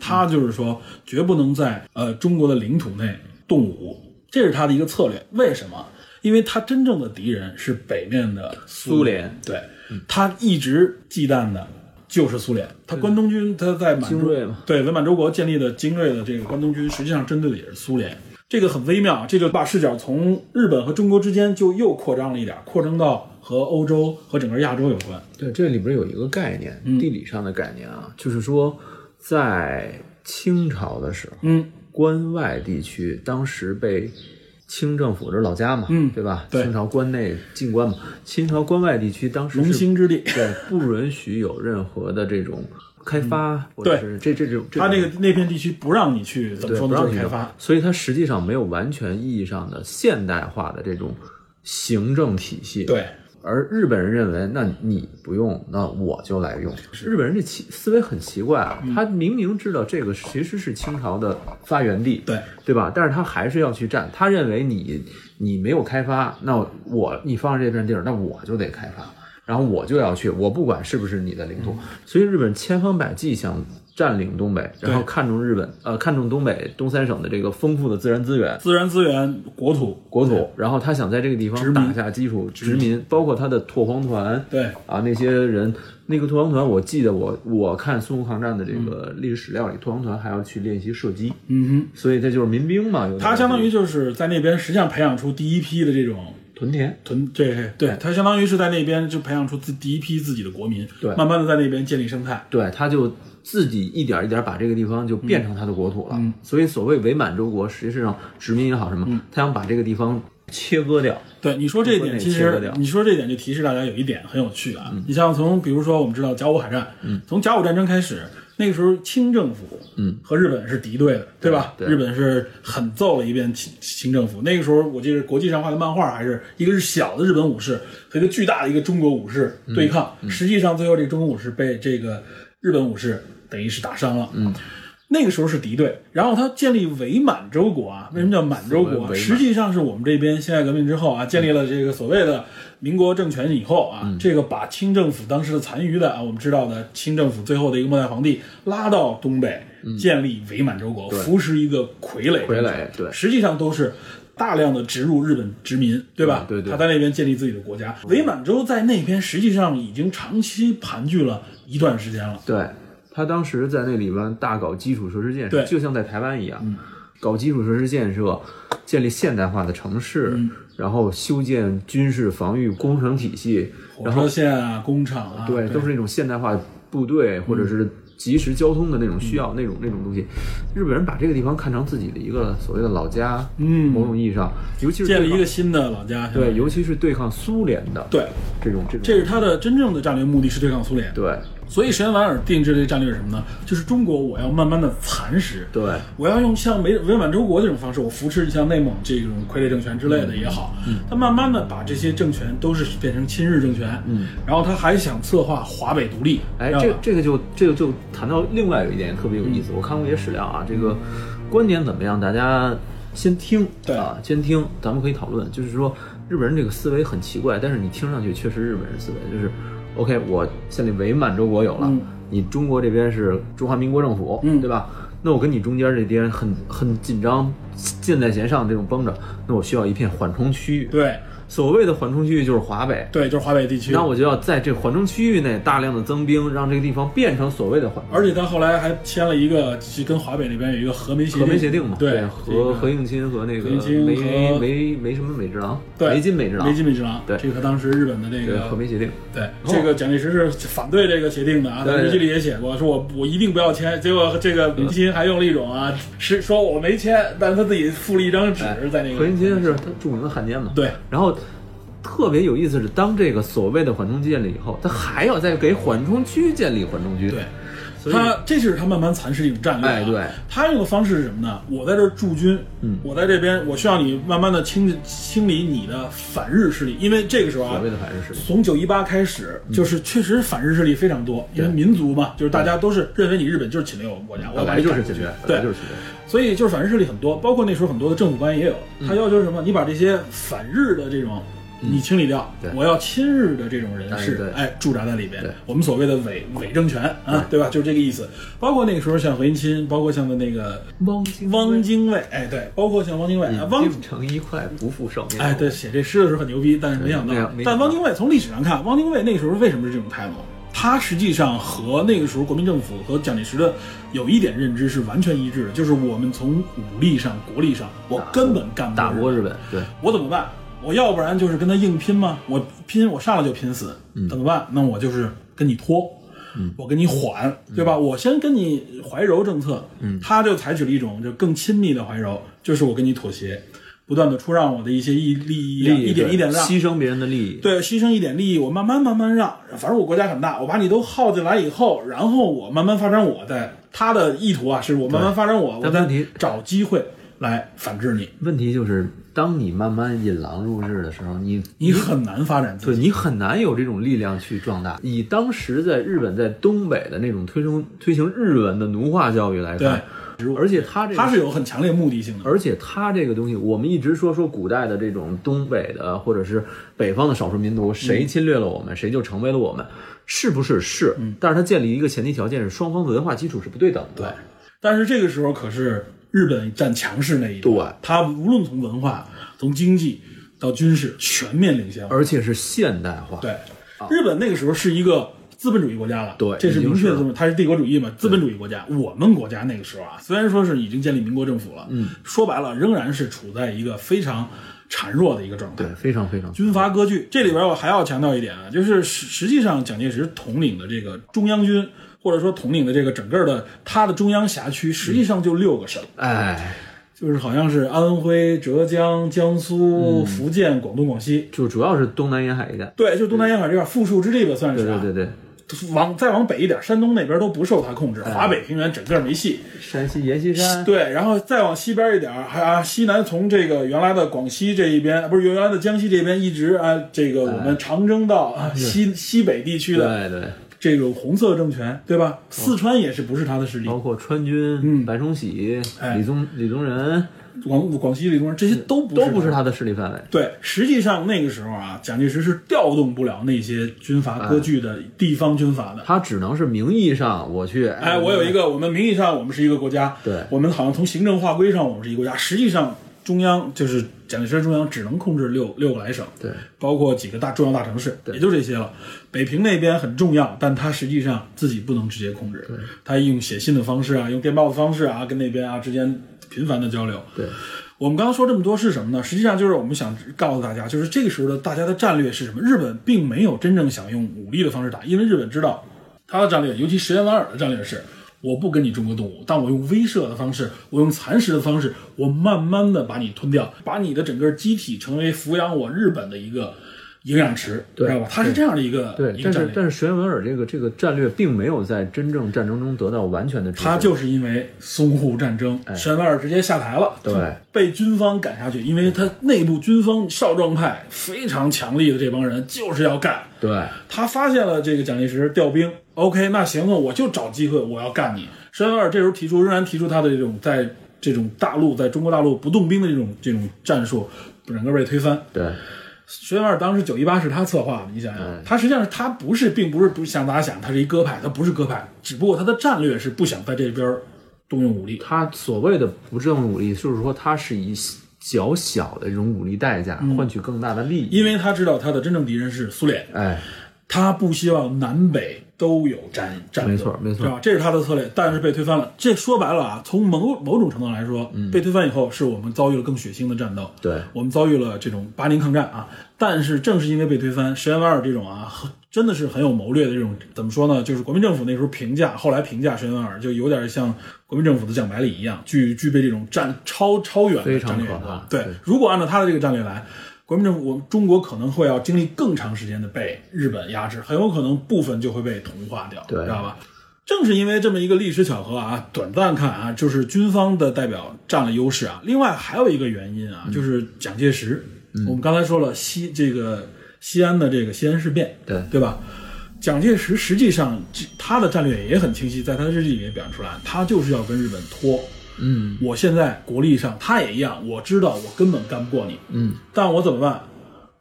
他就是说绝不能在呃中国的领土内动武，这是他的一个策略。为什么？因为他真正的敌人是北面的苏联，对他一直忌惮的就是苏联。他关东军他在满洲对伪满洲国建立的精锐的这个关东军，实际上针对的也是苏联。这个很微妙，这就把视角从日本和中国之间就又扩张了一点，扩张到和欧洲和整个亚洲有关。对，这里边有一个概念，地理上的概念啊，就是说在清朝的时候，嗯，关外地区当时被。清政府这是老家嘛，嗯，对吧？对，清朝关内进关嘛，清朝关外地区当时龙兴之地，对，不允许有任何的这种开发，对，这这种他那个那片地区不让你去怎么说呢？开发，所以它实际上没有完全意义上的现代化的这种行政体系，对。而日本人认为，那你不用，那我就来用。日本人这奇思维很奇怪啊，他明明知道这个其实是清朝的发源地，对对吧？但是他还是要去占。他认为你你没有开发，那我你放这片地儿，那我就得开发，然后我就要去，我不管是不是你的领土。所以日本千方百计想。占领东北，然后看中日本，呃，看中东北东三省的这个丰富的自然资源，自然资源、国土、国土，然后他想在这个地方打下基础，殖民，包括他的拓荒团，对。啊，那些人，那个拓荒团，我记得我我看淞沪抗战的这个历史史料里，拓荒团还要去练习射击，嗯哼，所以这就是民兵嘛，他相当于就是在那边实际上培养出第一批的这种屯田，屯，对对，他相当于是在那边就培养出自第一批自己的国民，对，慢慢的在那边建立生态，对，他就。自己一点一点把这个地方就变成他的国土了，所以所谓伪满洲国，实际上殖民也好什么，他想把这个地方切割掉。对你说这一点，其实你说这一点就提示大家有一点很有趣啊。你像从比如说我们知道甲午海战，从甲午战争开始，那个时候清政府嗯和日本是敌对的，对吧？日本是狠揍了一遍清清政府。那个时候我记得国际上画的漫画，还是一个是小的日本武士和一个巨大的一个中国武士对抗，实际上最后这个中国武士被这个。日本武士等于是打伤了，嗯，那个时候是敌对，然后他建立伪满洲国啊，为什么叫满洲国？实际上是我们这边辛亥革命之后啊，建立了这个所谓的民国政权以后啊，这个把清政府当时的残余的啊，我们知道的清政府最后的一个末代皇帝拉到东北，建立伪满洲国，扶持一个傀儡，傀儡，对，实际上都是。大量的植入日本殖民，对吧？对对。他在那边建立自己的国家。伪满洲在那边实际上已经长期盘踞了一段时间了。对他当时在那里边大搞基础设施建设，就像在台湾一样，搞基础设施建设，建立现代化的城市，然后修建军事防御工程体系，火车线啊，工厂啊，对，都是那种现代化部队或者是。即时交通的那种需要，那种那种东西，日本人把这个地方看成自己的一个所谓的老家，嗯，某种意义上，尤其是建立一个新的老家，对，尤其是对抗苏联的，对，这种这种，这是他的真正的战略目的是对抗苏联，对。所以，石原莞尔定制这个战略是什么呢？就是中国，我要慢慢的蚕食，对，我要用像伪伪满洲国这种方式，我扶持像内蒙这种傀儡政权之类的也好，嗯，他慢慢的把这些政权都是变成亲日政权，嗯，然后他还想策划华北独立，哎，这这个就这个就谈到另外有一点特别有意思，我看过一些史料啊，这个观点怎么样？大家先听，对。啊，先听，咱们可以讨论，就是说日本人这个思维很奇怪，但是你听上去确实日本人思维就是，OK，我现在伪满洲国有了。你中国这边是中华民国政府，嗯，对吧？那我跟你中间这边很很紧张，箭在弦上这种绷着，那我需要一片缓冲区域，对。所谓的缓冲区域就是华北，对，就是华北地区。那我就要在这缓冲区域内大量的增兵，让这个地方变成所谓的缓。而且他后来还签了一个，跟华北那边有一个和美协和美协定嘛，对，和何应钦和那个梅梅梅什么美治郎，对，梅津美治郎，梅津美治郎，对，这个他当时日本的那个和美协定，对，这个蒋介石是反对这个协定的啊，在日记里也写过，说我我一定不要签，结果这个梅津还用了一种啊，是说我没签，但他自己附了一张纸在那个。何应钦是他著名的汉奸嘛，对，然后。特别有意思是，当这个所谓的缓冲区建立以后，他还要再给缓冲区建立缓冲区。对，他这是他慢慢蚕食一种战略。哎，对，他用的方式是什么呢？我在这驻军，嗯，我在这边，我需要你慢慢的清清理你的反日势力，因为这个时候啊，所谓的反日势力，从九一八开始，就是确实反日势力非常多，因为民族嘛，就是大家都是认为你日本就是侵略我们国家，我来就是侵略，对，就是侵略。所以就是反日势力很多，包括那时候很多的政府官员也有，他要求什么？你把这些反日的这种。你清理掉，我要亲日的这种人士哎驻扎在里边。我们所谓的伪伪政权啊，对吧？就是这个意思。包括那个时候像何应钦，包括像的那个汪精汪精卫，哎，对，包括像汪精卫，啊汪并成一块，不负手面。哎，对，写这诗的时候很牛逼，但是没想到但汪精卫从历史上看，汪精卫那个时候为什么是这种态度？他实际上和那个时候国民政府和蒋介石的有一点认知是完全一致的，就是我们从武力上、国力上，我根本干不打不过日日本，对，我怎么办？我要不然就是跟他硬拼吗？我拼，我上来就拼死，嗯怎么办？那我就是跟你拖，我跟你缓，对吧？我先跟你怀柔政策，嗯他就采取了一种就更亲密的怀柔，就是我跟你妥协，不断的出让我的一些利利益啊，利益一点一点让，牺牲别人的利益，对，牺牲一点利益，我慢慢慢慢让，反正我国家很大，我把你都耗进来以后，然后我慢慢发展我的，他的意图啊，是我慢慢发展我，我找机会来反制你，问题就是，当你慢慢引狼入室的时候，你你很难发展自己。对你很难有这种力量去壮大。以当时在日本在东北的那种推行推行日文的奴化教育来看，而且他这个他是有很强烈目的性的，而且它这个东西，我们一直说说古代的这种东北的或者是北方的少数民族，谁侵略了我们，谁就成为了我们，是不是？是。但是它建立一个前提条件是双方的文化基础是不对等的。对。但是这个时候可是日本占强势那一对端，他无论从文化、从经济到军事全面领先。而且是现代化。对，日本那个时候是一个资本主义国家了，对这是明确的它是帝国主义嘛，资本主义国家。我们国家那个时候啊，虽然说是已经建立民国政府了，嗯，说白了仍然是处在一个非常孱弱的一个状态对，。非常非常。军阀割据，这里边我还要强调一点啊，就是实实际上蒋介石统领的这个中央军，或者说统领的这个整个的他的中央辖区，实际上就六个省，哎，就是好像是安徽、浙江、江苏、福建、广东、广西，就主要是东南沿海一带。对，就东南沿海这块富庶之地吧，算是、啊。对对对对，往再往北一点，山东那边都不受他控制，华北平原整个没戏。山西阎锡山。对，然后再往西边一点，还啊西南从这个原来的广西这一边，不是原来的江西这边，一直啊这个我们长征到啊西西北地区的对对，这种红色政权，对吧？四川也是不是他的势力，包括川军、嗯白崇禧、哎李宗李宗仁，广广西、李宗仁这些都不他都不是他的势力范围。对，实际上那个时候啊，蒋介石是调动不了那些军阀割据的地方军阀的。他只能是名义上我去，哎，我有一个，我们名义上我们是一个国家，对我们好像从行政划归上我们是一个国家，实际上中央就是蒋介石中央只能控制六六个来省，对，包括几个大重要大城市，也就这些了。北平那边很重要，但他实际上自己不能直接控制，他用写信的方式啊，用电报的方式啊，跟那边啊之间频繁的交流。对，我们刚刚说这么多是什么呢？实际上就是我们想告诉大家，就是这个时候的大家的战略是什么？日本并没有真正想用武力的方式打，因为日本知道他的战略，尤其石原莞尔的战略是。我不跟你中国动武，但我用威慑的方式，我用蚕食的方式，我慢慢的把你吞掉，把你的整个机体成为抚养我日本的一个营养池，知道吧？它是这样的一个对，但是。但是石原莞尔这个这个战略并没有在真正战争中得到完全的。他就是因为淞沪战争，石原莞尔直接下台了，对，被军方赶下去，因为他内部军方少壮派非常强力的这帮人就是要干。对他发现了这个蒋介石调兵，OK，那行了，我就找机会，我要干你。石原莞尔这时候提出，仍然提出他的这种在这种大陆，在中国大陆不动兵的这种这种战术，整个被推翻。对石原莞尔当时九一八是他策划的，你想想，他实际上他不是，并不是不是像大家想，他是一鸽派，他不是鸽派，只不过他的战略是不想在这边动用武力。他所谓的不正用武力，就是说他是以较小的这种武力代价换取更大的利益。因为他知道他的真正敌人是苏联，哎，他不希望南北都有战战斗，没错没错是吧？这是他的策略，但是被推翻了。这说白了啊，从某某种程度来说，被推翻以后，是我们遭遇了更血腥的战斗，对我们遭遇了这种八年抗战啊。但是正是因为被推翻，石原莞尔这种啊，很真的是很有谋略的这种，怎么说呢？就是国民政府那时候评价，后来评价石原莞尔，就有点像国民政府的蒋百里一样，具具备这种战超超远的非常战略可怕眼光。对对，如果按照他的这个战略来，国民政府，我们中国可能会要经历更长时间的被日本压制，很有可能部分就会被同化掉，对知道吧？正是因为这么一个历史巧合啊，短暂看啊，就是军方的代表占了优势啊。另外还有一个原因啊，就是蒋介石。我们刚才说了西这个西安的这个西安事变，对对吧？蒋介石实际上他的战略也很清晰，在他的日记里面表现出来，他就是要跟日本拖。嗯。我现在国力上他也一样，我知道我根本干不过你，嗯，但我怎么办？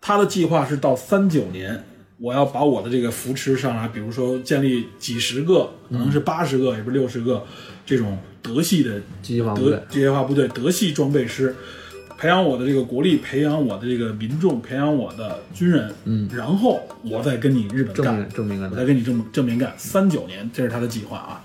他的计划是到三九年，我要把我的这个扶持上来，比如说建立几十个，可能是八十个，也不是六十个这种德系的机械化部队德机械化部队、德系装备师，培养我的这个国力，培养我的这个民众，培养我的军人，嗯，然后我再跟你日本干。正面，正面干我再跟你正正面干。三九年，这是他的计划啊，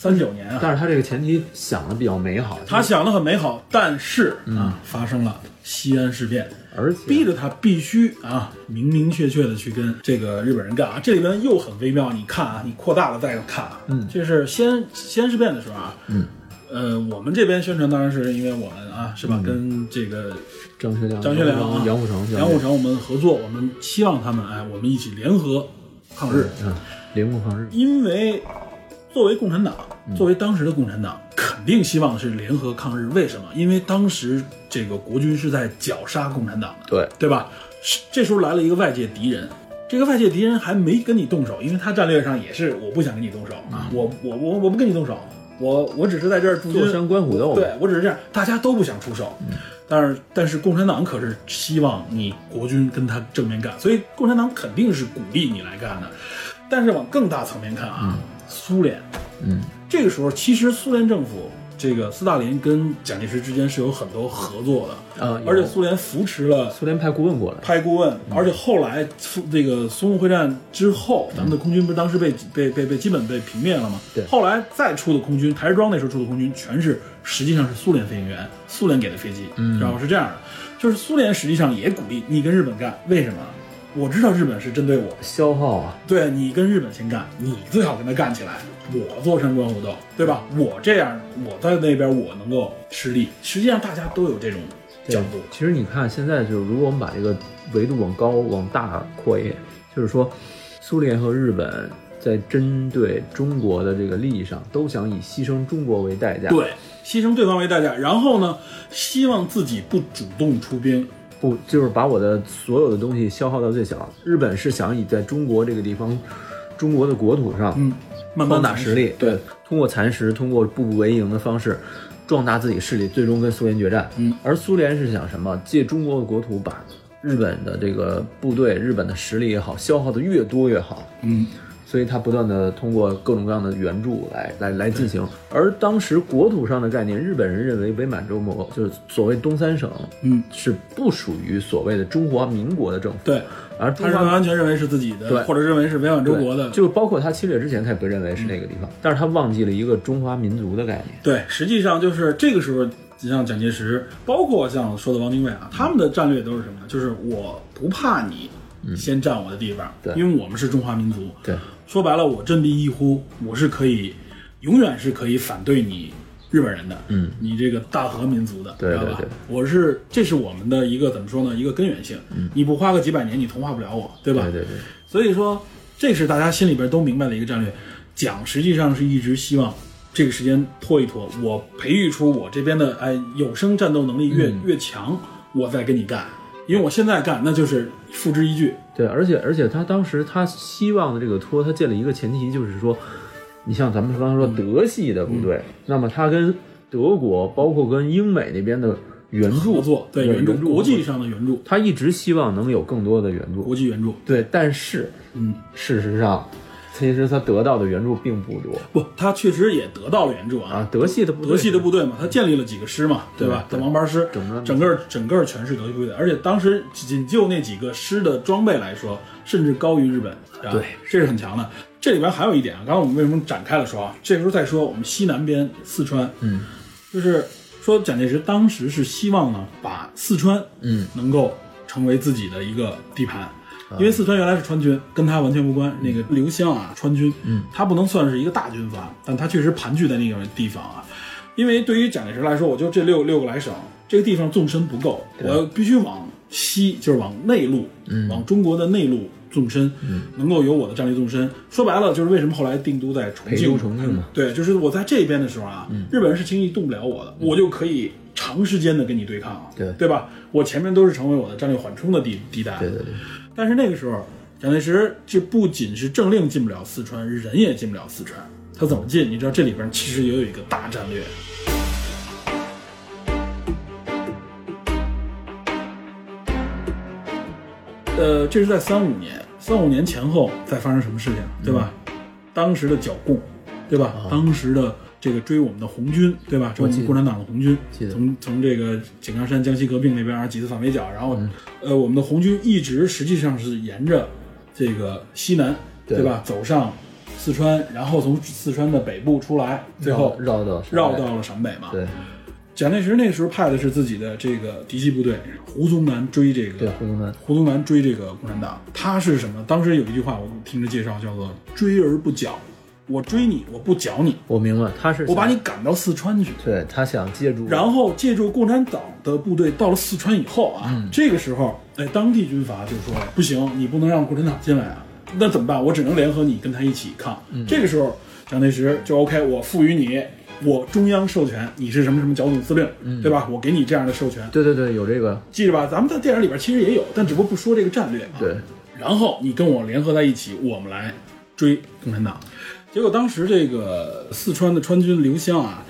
三九年啊，但是他这个前提想的比较美好，他想的很美好，但是啊，发生了西安事变，而且逼着他必须啊明明确确的去跟这个日本人干啊。这里边又很微妙，你看啊，你扩大了再看啊，嗯，就是西安西安事变的时候啊，嗯，呃，我们这边宣传当然是因为我们啊，是吧，跟这个张学良、张学良啊、杨虎城、杨虎城我们合作，我们希望他们哎，我们一起联合抗日，嗯，联合抗日，因为作为共产党，作为当时的共产党，肯定希望是联合抗日。为什么？因为当时这个国军是在绞杀共产党的，对对吧？是这时候来了一个外界敌人，这个外界敌人还没跟你动手，因为他战略上也是我不想跟你动手啊，我我我我不跟你动手，我我只是在这儿坐山观虎斗，对我只是这样，大家都不想出手，但是但是共产党可是希望你国军跟他正面干，所以共产党肯定是鼓励你来干的。但是往更大层面看啊，苏联，嗯，这个时候其实苏联政府这个斯大林跟蒋介石之间是有很多合作的，啊而且苏联扶持了苏联派顾问过来，派顾问，而且后来苏这个淞沪会战之后，咱们的空军不是当时被被被被基本被平灭了吗？对后来再出的空军，台儿庄那时候出的空军，全是实际上是苏联飞行员，苏联给的飞机，嗯知道吧？是这样的，就是苏联实际上也鼓励你跟日本干，为什么？我知道日本是针对我，消耗啊，对你跟日本先干，你最好跟他干起来，我坐山观虎斗，对吧？我这样，我在那边我能够吃力。实际上大家都有这种角度，其实你看，现在就是如果我们把这个维度往高往大扩一点，就是说，苏联和日本在针对中国的这个利益上，都想以牺牲中国为代价。，对，牺牲对方为代价，然后呢，希望自己不主动出兵，不就是把我的所有的东西消耗到最小。日本是想以在中国这个地方，中国的国土上，嗯，慢慢打实力，对，通过蚕食，通过步步为营的方式，壮大自己势力，最终跟苏联决战。嗯，而苏联是想什么？借中国的国土把日本的这个部队、日本的实力也好，消耗的越多越好。嗯，所以他不断的通过各种各样的援助来来来进行。而当时国土上的概念，日本人认为伪满洲国就是所谓东三省，嗯，是不属于所谓的中华民国的政府。对，而他是完全认为是自己的，对或者认为是伪满洲国的，就包括他侵略之前，他也不认为是那个地方，但是他忘记了一个中华民族的概念。对，实际上就是这个时候，像蒋介石，包括像说的汪精卫啊，他们的战略都是什么呢？就是我不怕你先占我的地方，嗯对因为我们是中华民族。对，说白了，我振臂一呼，我是可以，永远是可以反对你日本人的，嗯，你这个大和民族的，对知道吧对对我是，这是我们的一个怎么说呢？一个根源性。你不花个几百年，你同化不了我，对吧？对对对，所以说，这是大家心里边都明白的一个战略。蒋实际上是一直希望这个时间拖一拖，我培育出我这边的哎有生战斗能力越、嗯越强，我再跟你干。因为我现在干，那就是付之一炬。对，而且而且他当时他希望的这个托，他建了一个前提，就是说，你像咱们刚才说德系的部队，嗯那么他跟德国，包括跟英美那边的援助合作对援助，援国际，上的援助，他一直希望能有更多的援助。国际援助。对，但是嗯，事实上，其实他得到的援助并不多不，他确实也得到了援助啊。啊。德系的部队，德系的部队嘛，他建立了几个师嘛，对吧？对王牌师，整个整个整个全是德系部队，而且当时仅就那几个师的装备来说，甚至高于日本，对，这是很强的。这里边还有一点啊，刚刚我们为什么展开了说啊？这时候再说我们西南边四川，嗯，就是说蒋介石当时是希望呢，把四川，嗯，能够成为自己的一个地盘。因为四川原来是川军，跟他完全无关。那个刘湘啊，川军，嗯，他不能算是一个大军阀，但他确实盘踞在那个地方啊。因为对于蒋介石来说，我就这六六个来省，这个地方纵深不够，我必须往西，就是往内陆，嗯。往中国的内陆纵深，能够有我的战略纵深。说白了，就是为什么后来定都在重庆？重庆嘛。对，就是我在这边的时候啊，日本人是轻易动不了我的，我就可以长时间的跟你对抗，对。对吧？我前面都是成为我的战略缓冲的地地带，对对对，但是那个时候，蒋介石这不仅是政令进不了四川，人也进不了四川。他怎么进？你知道这里边其实也有一个大战略。呃，这是在三五年，三五年前后在发生什么事情，对吧？当时的剿共，对吧？当时的这个追我们的红军，对吧？追我们共产党的红军，从从这个井冈山江西革命那边啊几次反围剿，然后呃，我们的红军一直实际上是沿着这个西南，对吧？走上四川，然后从四川的北部出来，最后绕到绕到了陕北嘛。对。蒋介石那时候派的是自己的这个嫡系部队胡宗南追这个，对胡宗南，胡宗南追这个共产党。他是什么？当时有一句话，我听着介绍叫做“追而不剿”。我追你，我不剿你。我明白，他是我把你赶到四川去。对他想借助，然后借助共产党的部队到了四川以后啊，这个时候，哎，当地军阀就说不行，你不能让共产党进来啊。那怎么办？我只能联合你跟他一起抗。这个时候，蒋介石就 OK，我赋予你。我中央授权你是什么什么剿总司令，对吧？我给你这样的授权。对对对，有这个，记着吧。咱们在电影里边其实也有，但只不过不说这个战略。对。然后你跟我联合在一起，我们来追共产党。结果当时这个四川的川军刘湘啊，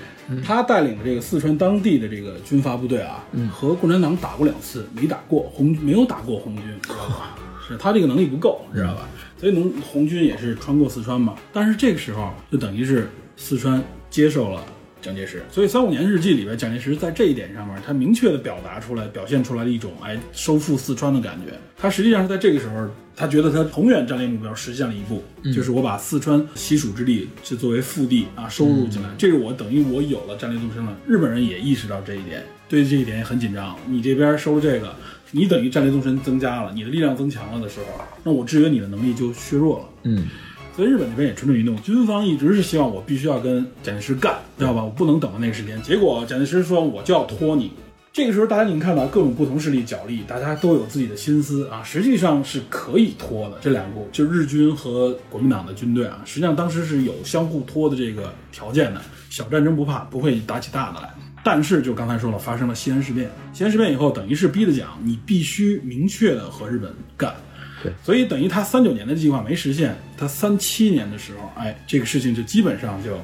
他带领的这个四川当地的这个军阀部队啊，和共产党打过两次，没打过红，没有打过红军，知道吧？是他这个能力不够，知道吧？所以能红军也是穿过四川嘛。但是这个时候就等于是四川。接受了蒋介石，所以三五年日记里边，蒋介石在这一点上面，他明确的表达出来、表现出来了一种哎收复四川的感觉。他实际上是在这个时候，他觉得他宏远战略目标实现了一步，就是我把四川西蜀之地是作为腹地啊收入进来，这是我等于我有了战略纵深了。日本人也意识到这一点，对这一点也很紧张。你这边收了这个，你等于战略纵深增加了，你的力量增强了的时候，那我制约你的能力就削弱了。嗯。所以日本那边也蠢蠢欲动，军方一直是希望我必须要跟蒋介石干，知道吧？我不能等到那个时间。结果蒋介石说我就要拖你。这个时候大家你看到各种不同势力角力，大家都有自己的心思啊，实际上是可以拖的。这两部就日军和国民党的军队啊，实际上当时是有相互拖的这个条件的。小战争不怕，不会打起大的来。但是就刚才说了，发生了西安事变，西安事变以后，等于是逼着蒋，你必须明确的和日本干。对，所以等于他三九年的计划没实现，他三七年的时候，哎，这个事情就基本上就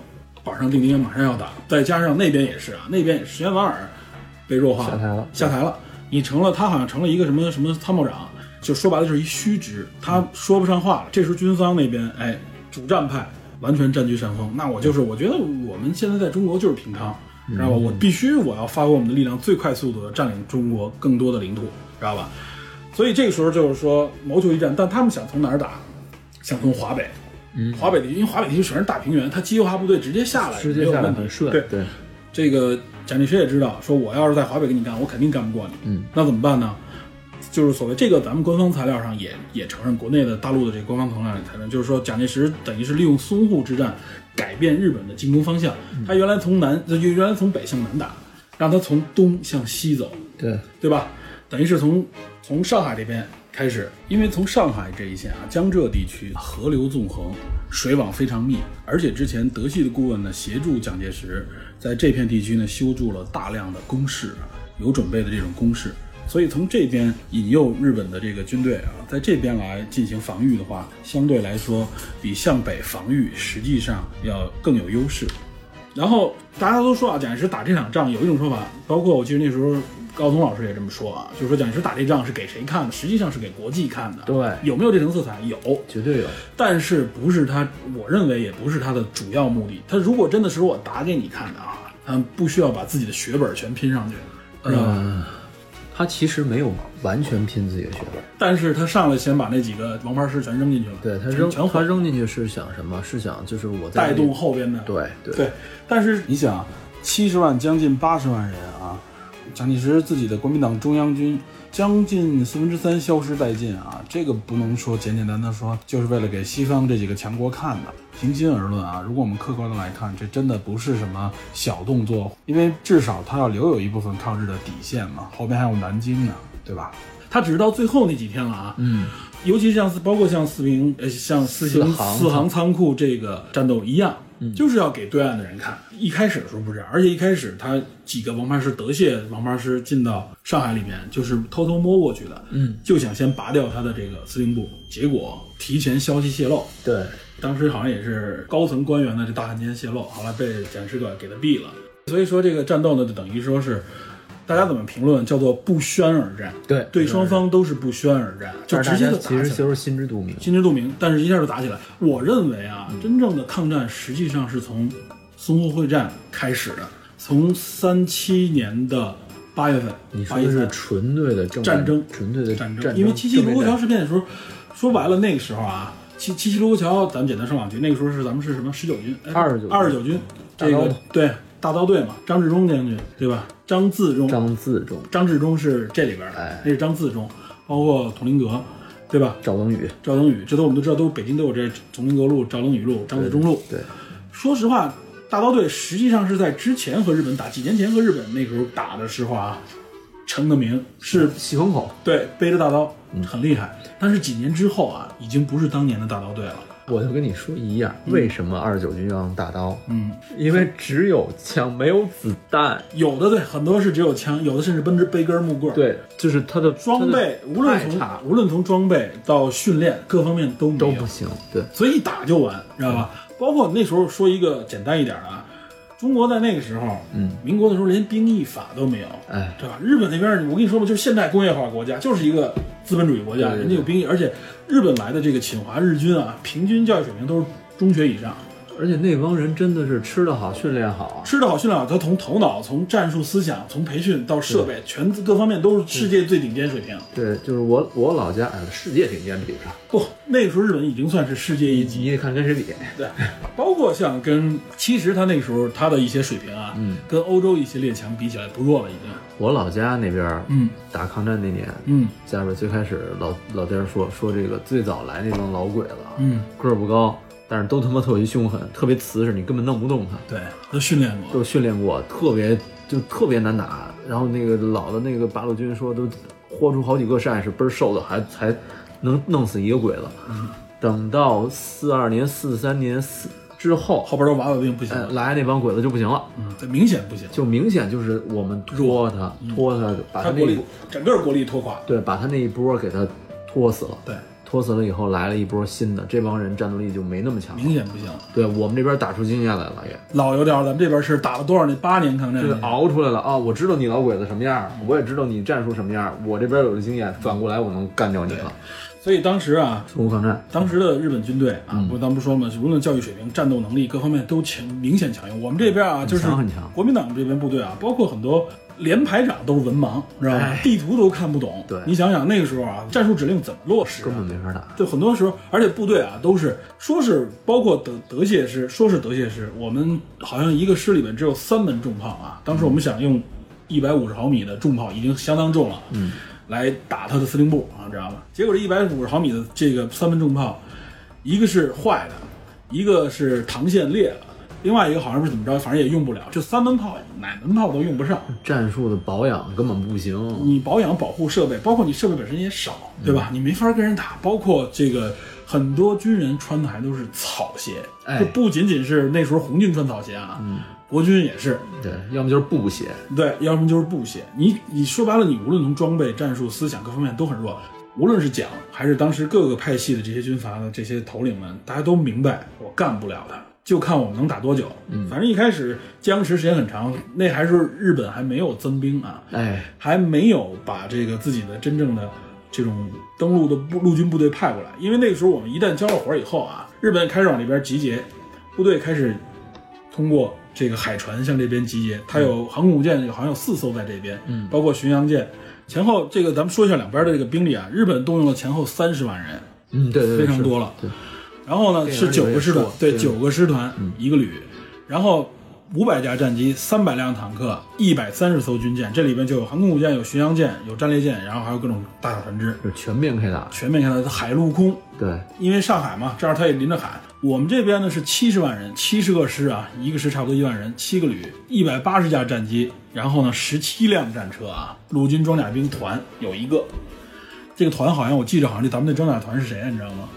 板上钉钉，马上要打。再加上那边也是啊，那边石原莞尔被弱化下台了，下台了。你成了，他好像成了一个什么什么参谋长，就说白了就是一虚职，他说不上话了。这时候军方那边，哎，主战派完全占据上风。那我就是，我觉得我们现在在中国就是平昌，知道吧？我必须我要发挥我们的力量，最快速度的占领中国更多的领土，知道吧？所以这个时候就是说谋求一战，但他们想从哪儿打？想从华北，嗯，华北地区，因为华北地区全是大平原，他机械化部队直接下来，直接下来很顺。对对，这个蒋介石也知道，说我要是在华北跟你干，我肯定干不过你。嗯，那怎么办呢？就是所谓这个，咱们官方材料上也也承认，国内的大陆的这个官方材料里承认，就是说蒋介石等于是利用淞沪之战改变日本的进攻方向，他原来从南，就原来从北向南打，让他从东向西走。对对吧？等于是从从上海这边开始，因为从上海这一线啊，江浙地区河流纵横，水网非常密，而且之前德系的顾问呢协助蒋介石在这片地区呢修筑了大量的工事啊，有准备的这种工事，所以从这边引诱日本的这个军队啊，在这边来进行防御的话，相对来说比向北防御实际上要更有优势。然后大家都说啊，蒋介石打这场仗有一种说法，包括我记得那时候。高松老师也这么说啊，就是说蒋介石打这仗是给谁看的？实际上是给国际看的。对，有没有这层色彩？有，绝对有。但是不是他？我认为也不是他的主要目的。他如果真的是我打给你看的啊，他不需要把自己的血本全拼上去，知道吧？他其实没有完全拼自己的血本，但是他上来先把那几个王牌师全扔进去了。对他扔全，他扔进去是想什么？是想就是我带动后边的。对对对。但是你想，七十万将近八十万人啊。蒋介石自己的国民党中央军将近四分之三消失殆尽啊！这个不能说简简单单说就是为了给西方这几个强国看的。平心而论啊，如果我们客观的来看，这真的不是什么小动作，因为至少他要留有一部分抗日的底线嘛，后边还有南京呢，对吧？他只是到最后那几天了啊，嗯，尤其像包括像四平呃像四行四行仓库这个战斗一样。就是要给对岸的人看。一开始的时候不是，而且一开始他几个王牌师德械王牌师进到上海里面，就是偷偷摸过去的，嗯，就想先拔掉他的这个司令部。结果提前消息泄露，对，当时好像也是高层官员的这大汉奸泄露，后来被蒋介石给给他毙了。所以说这个战斗呢，就等于说是大家怎么评论？叫做不宣而战。对对，双方都是不宣而战，就直接就打起来其实就是心知肚明，心知肚明。但是一下就打起来。我认为啊，真正的抗战实际上是从淞沪会战开始的，从三七年的八月份，你说的是纯粹的战争，纯粹的战争。因为七七卢沟桥事变的时候，说白了那个时候啊，七七七卢沟桥，咱们简单说两句。那个时候是咱们是什么十九军，二十九二十九军，这个对。大刀队嘛，张治中将军对吧？张自忠，张自忠，张治中是这里边的，那是张自忠，包括佟麟阁，对吧？赵登禹，赵登禹，这都我们都知道，都北京都有这佟麟阁路、赵登禹路、张自忠路。对，说实话，大刀队实际上是在之前和日本打，几年前和日本那时候打的时候啊，成的名是喜风口，对，背着大刀，很厉害。但是几年之后啊，已经不是当年的大刀队了。我就跟你说一样，为什么二十九军要用大刀？嗯，因为只有枪，没有子弹。有的对，很多是只有枪，有的甚至奔着背根木棍。对，就是他的装备，无论从无论从装备到训练各方面都都不行。对，所以一打就完，知道吧？包括那时候说一个简单一点的啊。中国在那个时候，嗯，民国的时候连兵役法都没有，哎，对吧？日本那边，我跟你说吧，就是现代工业化国家，就是一个资本主义国家，人家有兵役，而且日本来的这个侵华日军啊，平均教育水平都是中学以上。而且那帮人真的是吃得好，训练好，吃得好，训练好。他从头脑、从战术思想、从培训到设备，全各方面都是世界最顶尖水平。对，就是我我老家，哎，世界顶尖比不上。不，那个时候日本已经算是世界一级。你得看跟谁比。对，包括像跟，其实他那个时候他的一些水平啊，嗯，跟欧洲一些列强比起来不弱了已经。我老家那边，嗯，打抗战那年，嗯，家边最开始老老爹说说这个最早来那帮老鬼子，嗯，个儿不高。但是都他妈特别凶狠，特别瓷实，你根本弄不动他。对，都训练过，都训练过，特别就特别难打。然后那个老的那个八路军说，都豁出好几个战士，倍儿瘦的，还才能弄死一个鬼子。嗯，等到四二年、四三年四之后，后边都娃娃兵不行，来那帮鬼子就不行了。嗯，这明显不行，就明显就是我们拖他，拖他，把他国力整个国力拖垮。对，把他那一波给他拖死了。对。拖死了以后，来了一波新的，这帮人战斗力就没那么强，明显不行。对我们这边打出经验来了，也老油条。咱们这边是打了多少年？八年抗战，就是熬出来了啊！我知道你老鬼子什么样，我也知道你战术什么样，我这边有的经验，反过来我能干掉你了。所以当时啊，淞沪抗战，当时的日本军队啊，不，咱不说嘛，无论教育水平、战斗能力各方面都强，明显强硬。我们这边啊，就是很强。国民党这边部队啊，包括很多。连排长都是文盲，知道吧？地图都看不懂。对，你想想那个时候啊，战术指令怎么落实？根本没法打。就，很多时候，而且部队啊，都是说是包括德德械师，说是德械师，我们好像一个师里面只有三门重炮啊。当时我们想用一百五十毫米的重炮，已经相当重了，嗯，来打他的司令部啊，知道吧？结果这一百五十毫米的这个三门重炮，一个是坏的，一个是膛线裂了。另外一个好像是怎么着，反正也用不了，就三门炮，哪门炮都用不上。战术的保养根本不行，你保养保护设备，包括你设备本身也少，对吧？你没法跟人打。包括这个很多军人穿的还都是草鞋，哎，不仅仅是那时候红军穿草鞋啊，嗯，国军也是，对，要么就是布鞋，对，要么就是布鞋。你你说白了，你无论从装备、战术、思想各方面都很弱。无论是蒋还是当时各个派系的这些军阀的这些头领们，大家都明白，我干不了他。就看我们能打多久，嗯，反正一开始僵持时间很长，那还是日本还没有增兵啊，哎，还没有把这个自己的真正的这种登陆的部陆军部队派过来，因为那个时候我们一旦交了火以后啊，日本开始往这边集结，部队开始通过这个海船向这边集结，它有航空母舰，好像有四艘在这边，嗯，包括巡洋舰，前后这个咱们说一下两边的这个兵力啊，日本动用了前后三十万人，嗯，对对，非常多了，对。然后呢是九个师团，对，九个师团一个旅，然后五百架战机，三百辆坦克，一百三十艘军舰，这里边就有航空母舰，有巡洋舰，有战列舰，然后还有各种大小船只，就全面开打，全面开打，海陆空。对，因为上海嘛，这儿它也临着海。我们这边呢是七十万人，七十个师啊，一个师差不多一万人，七个旅，一百八十架战机，然后呢十七辆战车啊，陆军装甲兵团有一个，这个团好像我记着，好像这咱们那装甲团是谁啊？你知道吗？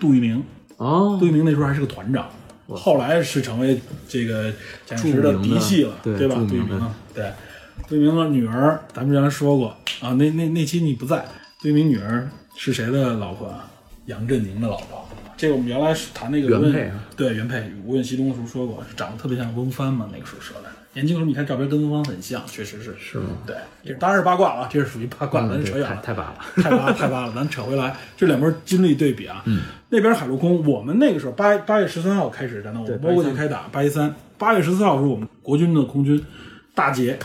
杜聿明。哦，杜聿明那时候还是个团长，后来是成为这个蒋介石的嫡系了，对吧？杜聿明，对，杜聿明的女儿，咱们原来说过啊，那那那期你不在，杜聿明女儿是谁的老婆？杨振宁的老婆。这个我们原来是谈那个原配，对原配吴问西东的时候说过，长得特别像翁帆嘛，那个时候说的。年轻时候你看照片跟翁帆很像，确实是。是吗？对，这当然是八卦了，这是属于八卦，咱扯远了，太八了，太八太八了，咱扯回来，这两边经历对比啊。嗯，那边海陆空，我们那个时候八八月十三号开始战斗，我们摸过去开打，八一三，八月十四号是我们国军的空军大捷，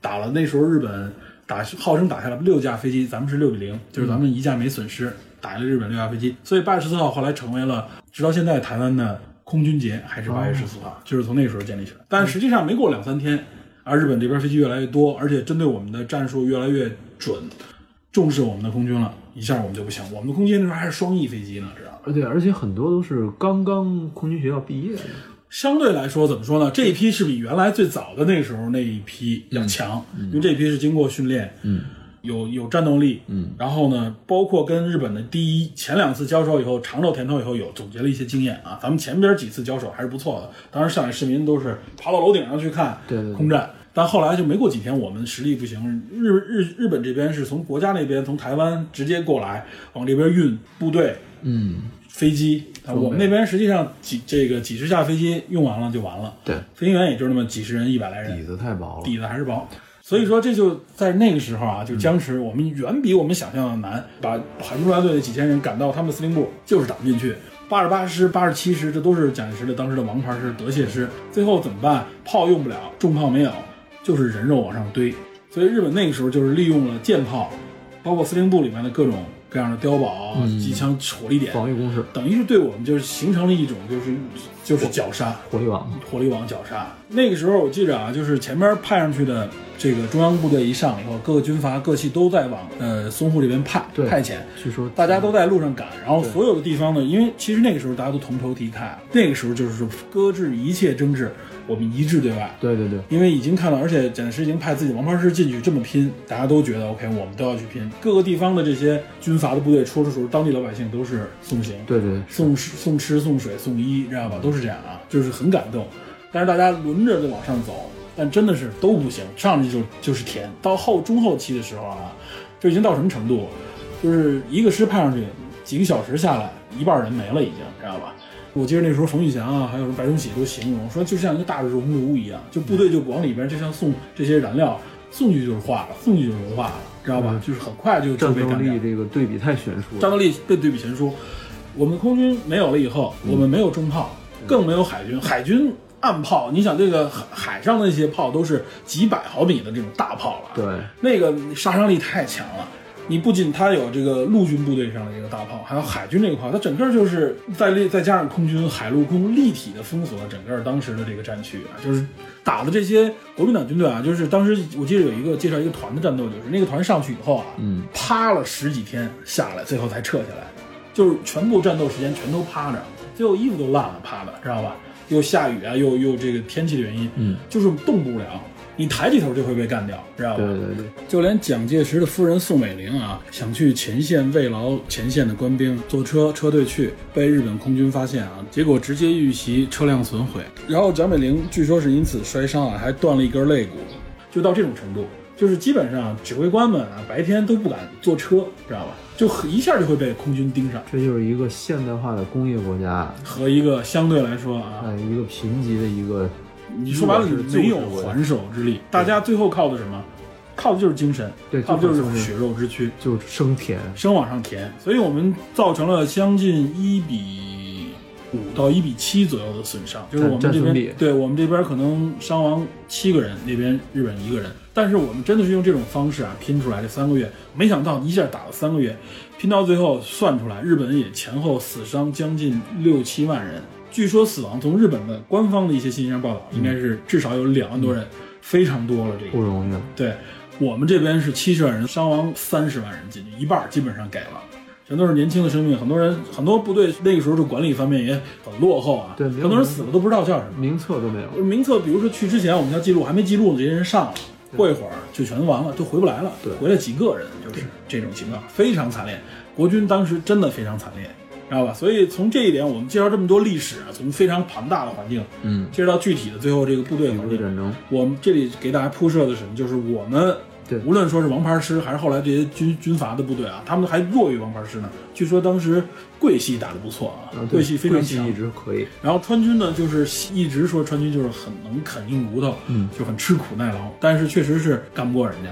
打了那时候日本打号称打下了六架飞机，咱们是六比零，就是咱们一架没损失，打了日本六架飞机，所以八月十四号后来成为了直到现在台湾的。空军节还是八月十四号，就是从那个时候建立起来。但实际上没过两三天，而日本这边飞机越来越多，而且针对我们的战术越来越准，重视我们的空军了，一下我们就不行。我们的空军那时候还是双翼飞机呢，知道吧？对，而且很多都是刚刚空军学校毕业的。相对来说，怎么说呢？这一批是比原来最早的那时候那一批要强，因为这一批是经过训练。嗯。有有战斗力，嗯，然后呢，包括跟日本的第一前两次交手以后尝到甜头以后，有总结了一些经验啊。咱们前边几次交手还是不错的，当时上海市民都是爬到楼顶上去看空战，但后来就没过几天，我们实力不行，日日日本这边是从国家那边从台湾直接过来往这边运部队，嗯，飞机啊，我们那边实际上几这个几十架飞机用完了就完了，对，飞行员也就那么几十人一百来人，底子太薄了，底子还是薄。所以说，这就在那个时候啊，就僵持。我们远比我们想象的难，把海军陆战队的几千人赶到他们的司令部，就是打不进去。八十八师、八十七师，这都是蒋介石的当时的王牌师、德械师。最后怎么办？炮用不了，重炮没有，就是人肉往上堆。所以日本那个时候就是利用了舰炮，包括司令部里面的各种。各样的碉堡、机枪火力点、防御工事，等于是对我们就是形成了一种就是就是绞杀火力网，火力网绞杀。那个时候我记着啊，就是前面派上去的这个中央部队一上以后，各个军阀各系都在往呃淞沪这边派派遣。据说大家都在路上赶，然后所有的地方呢，因为其实那个时候大家都同仇敌忾，那个时候就是说搁置一切争执。我们一致对外，对对对，因为已经看到，而且蒋介石已经派自己王牌师进去这么拼，大家都觉得 OK，我们都要去拼。各个地方的这些军阀的部队出的时候，当地老百姓都是送行，对对，送吃送吃送水送衣，知道吧？都是这样啊，就是很感动。但是大家轮着就往上走，但真的是都不行，上去就就是甜。到后中后期的时候啊，就已经到什么程度？就是一个师派上去，几个小时下来，一半人没了，已经知道吧？我记得那时候冯玉祥啊，还有什么白崇禧都形容说，就像一个大的熔炉一样，就部队就往里边，就像送这些燃料，送去就是化了，送去就融化了，知道吧？就是很快就战斗力这个对比太悬殊，战斗力被对比悬殊。我们空军没有了以后，我们没有重炮，更没有海军。海军岸炮，你想这个海海上的那些炮都是几百毫米的这种大炮了，对，那个杀伤力太强了。你不仅它有这个陆军部队上的一个大炮，还有海军这个炮，它整个就是再立再加上空军海陆空立体的封锁了整个当时的这个战区啊，就是打的这些国民党军队啊，就是当时我记得有一个介绍一个团的战斗，就是那个团上去以后啊，嗯，趴了十几天下来，最后才撤下来，就是全部战斗时间全都趴着，最后衣服都烂了，趴的知道吧？又下雨啊，又又这个天气的原因，嗯，就是动不了。你抬起头就会被干掉，知道吧？对对对，就连蒋介石的夫人宋美龄啊，想去前线慰劳前线的官兵，坐车车队去，被日本空军发现啊，结果直接遇袭，车辆损毁。然后蒋美龄据说是因此摔伤啊，还断了一根肋骨，就到这种程度，就是基本上指挥官们啊，白天都不敢坐车，知道吧？就一下就会被空军盯上。这就是一个现代化的工业国家和一个相对来说啊，一个贫瘠的一个。你说白了，你没有还手之力，大家最后靠的什么？靠的就是精神，对，靠的就是血肉之躯，就是生填，生往上填。所以我们造成了将近一比五到一比七左右的损伤，就是我们这边，对我们这边可能伤亡七个人，那边日本一个人。但是我们真的是用这种方式啊拼出来这三个月，没想到一下打了三个月，拼到最后算出来，日本也前后死伤将近六七万人。据说死亡从日本的官方的一些信息上报道，应该是至少有两万多人，非常多了。这个不容易。对我们这边是七十万人，伤亡三十万人，进去一半基本上给了，全都是年轻的生命。很多人很多部队那个时候的管理方面也很落后啊。对，很多人死了都不知道叫什么名册都没有。名册，比如说去之前我们要记录，还没记录呢，这些人上了，过一会儿就全完了，就回不来了。对，回来几个人，就是这种情况，非常惨烈。国军当时真的非常惨烈。知道吧？所以从这一点，我们介绍这么多历史啊，从非常庞大的环境，嗯，介绍到具体的最后这个部队环境战争。我们这里给大家铺设的什么？就是我们对，无论说是王牌师还是后来这些军军阀的部队啊，他们还弱于王牌师呢。据说当时桂系打得不错啊，桂系非常强，一直可以。然后川军呢，就是一直说川军就是很能啃硬骨头，嗯，就很吃苦耐劳，但是确实是干不过人家。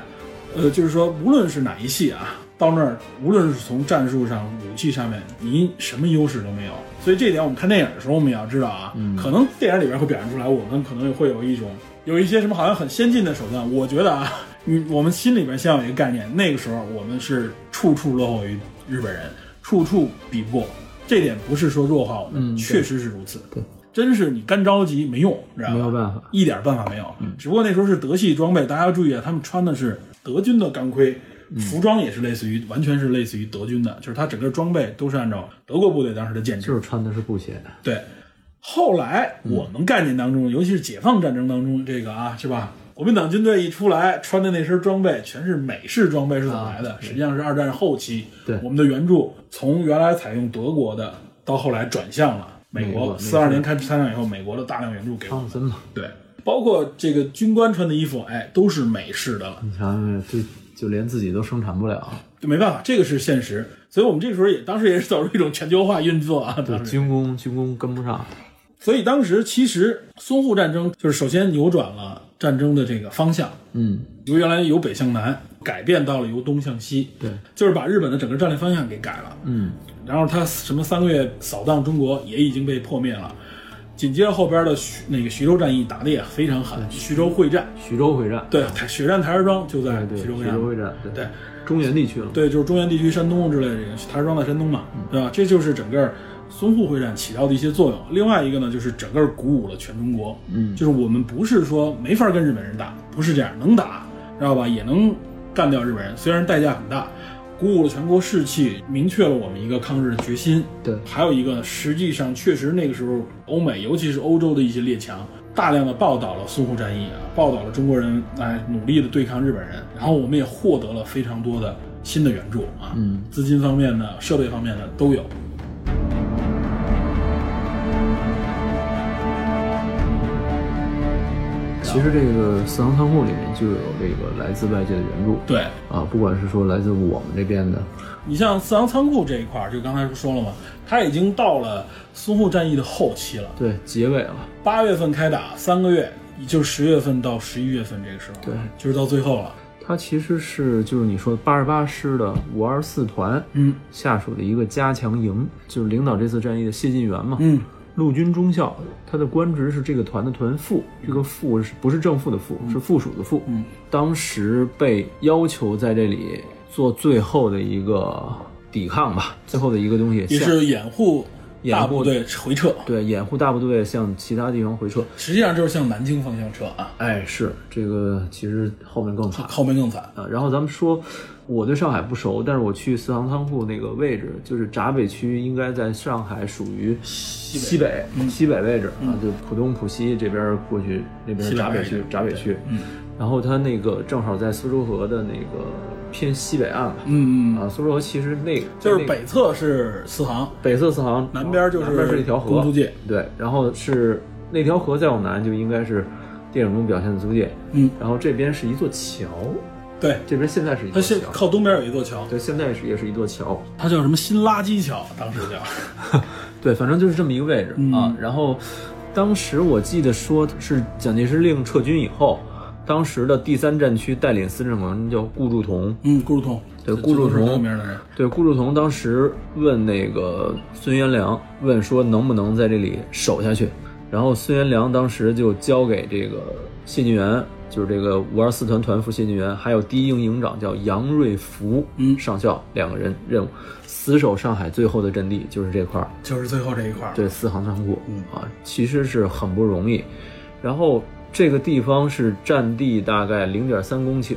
呃，就是说无论是哪一系啊，到那儿无论是从战术上、武器上面，你什么优势都没有。所以这点我们看电影的时候，我们也要知道啊，可能电影里边会表现出来，我们可能会有一种有一些什么好像很先进的手段。我觉得啊，你我们心里边先有一个概念，那个时候我们是处处落后于日本人，处处比不过。这点不是说弱化我们，确实是如此。对，真是你干着急没用，知道吗？没有办法，一点办法没有。只不过那时候是德系装备，大家要注意啊，他们穿的是德军的钢盔。服装也是类似于，完全是类似于德军的，就是它整个装备都是按照德国部队当时的建制，就是穿的是布鞋。对，后来我们概念当中，尤其是解放战争当中，这个啊，是吧？国民党军队一出来，穿的那身装备全是美式装备是怎么来的？实际上是二战后期，对我们的援助从原来采用德国的，到后来转向了美国。四二年开始参战以后，美国的大量援助给我们。对，包括这个军官穿的衣服，哎，都是美式的了。你想想，这。就连自己都生产不了，就没办法，这个是现实。所以我们这个时候也当时也是走入一种全球化运作啊，对，军工军工跟不上。所以当时其实淞沪战争就是首先扭转了战争的这个方向，嗯，由原来由北向南改变到了由东向西，对，就是把日本的整个战略方向给改了，嗯，然后他什么三个月扫荡中国也已经被破灭了。紧接着后边的徐那个徐州战役打得也非常狠，徐州会战，徐州会战，对，血战台儿庄就在徐州会战，对，中原地区了，对，就是中原地区，山东之类的这个台儿庄在山东嘛，对吧？这就是整个淞沪会战起到的一些作用。另外一个呢，就是整个鼓舞了全中国，嗯，就是我们不是说没法跟日本人打，不是这样，能打，知道吧？也能干掉日本人，虽然代价很大。鼓舞了全国士气，明确了我们一个抗日的决心。对，还有一个，实际上确实那个时候，欧美尤其是欧洲的一些列强，大量的报道了淞沪战役啊，报道了中国人来努力的对抗日本人，然后我们也获得了非常多的新的援助啊，嗯，资金方面的、设备方面的都有。其实这个四行仓库里面就有这个来自外界的援助，对啊，不管是说来自我们这边的，你像四行仓库这一块，就刚才不说了嘛，它已经到了淞沪战役的后期了，对，结尾了，八月份开打，三个月，也就是十月份到十一月份这个时候，对，就是到最后了。它其实是就是你说八十八师的五二四团，嗯，下属的一个加强营，就是领导这次战役的谢晋元嘛，嗯。陆军中校，他的官职是这个团的团副，这个副是不是正副的副，是附属的副。嗯，当时被要求在这里做最后的一个抵抗吧，最后的一个东西，也是掩护大部队回撤。对，掩护大部队向其他地方回撤，实际上就是向南京方向撤啊。哎，是这个，其实后面更惨，后面更惨啊。然后咱们说。我对上海不熟，但是我去四行仓库那个位置，就是闸北区，应该在上海属于西北西北位置啊，就浦东浦西这边过去那边闸北区闸北区，嗯，然后它那个正好在苏州河的那个偏西北岸吧，嗯嗯啊，苏州河其实那个就是北侧是四行，北侧四行，南边就是南边是一条河，租界，对，然后是那条河再往南就应该是电影中表现的租界，嗯，然后这边是一座桥。对，这边现在是一座桥，它靠东边有一座桥。对，现在是也是一座桥，它叫什么新垃圾桥，当时叫。(laughs) 对，反正就是这么一个位置啊。然后，当时我记得说是蒋介石令撤军以后，当时的第三战区带领司令官叫顾祝同。嗯，顾祝同。对，顾祝同。对，顾祝同当时问那个孙元良，问说能不能在这里守下去。然后孙元良当时就交给这个谢晋元。就是这个五二四团团副谢晋元，还有第一营营长叫杨瑞福，嗯，上校两个人任务，死守上海最后的阵地就是这块儿，就是最后这一块儿，对，四行仓库，嗯。啊，其实是很不容易。然后这个地方是占地大概零点三公顷，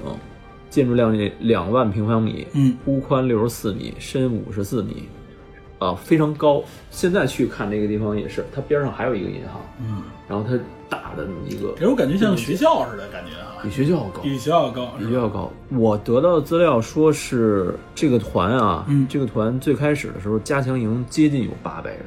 建筑量两万平方米，嗯，屋宽六十四米，深五十四米，啊，非常高。现在去看这个地方也是，它边上还有一个银行，嗯，然后它。大的那么一个，给我感觉像学校似的感觉啊，比学校高，比学校高，比学校高。我得到的资料说是这个团啊，嗯，这个团最开始的时候加强营接近有八百人，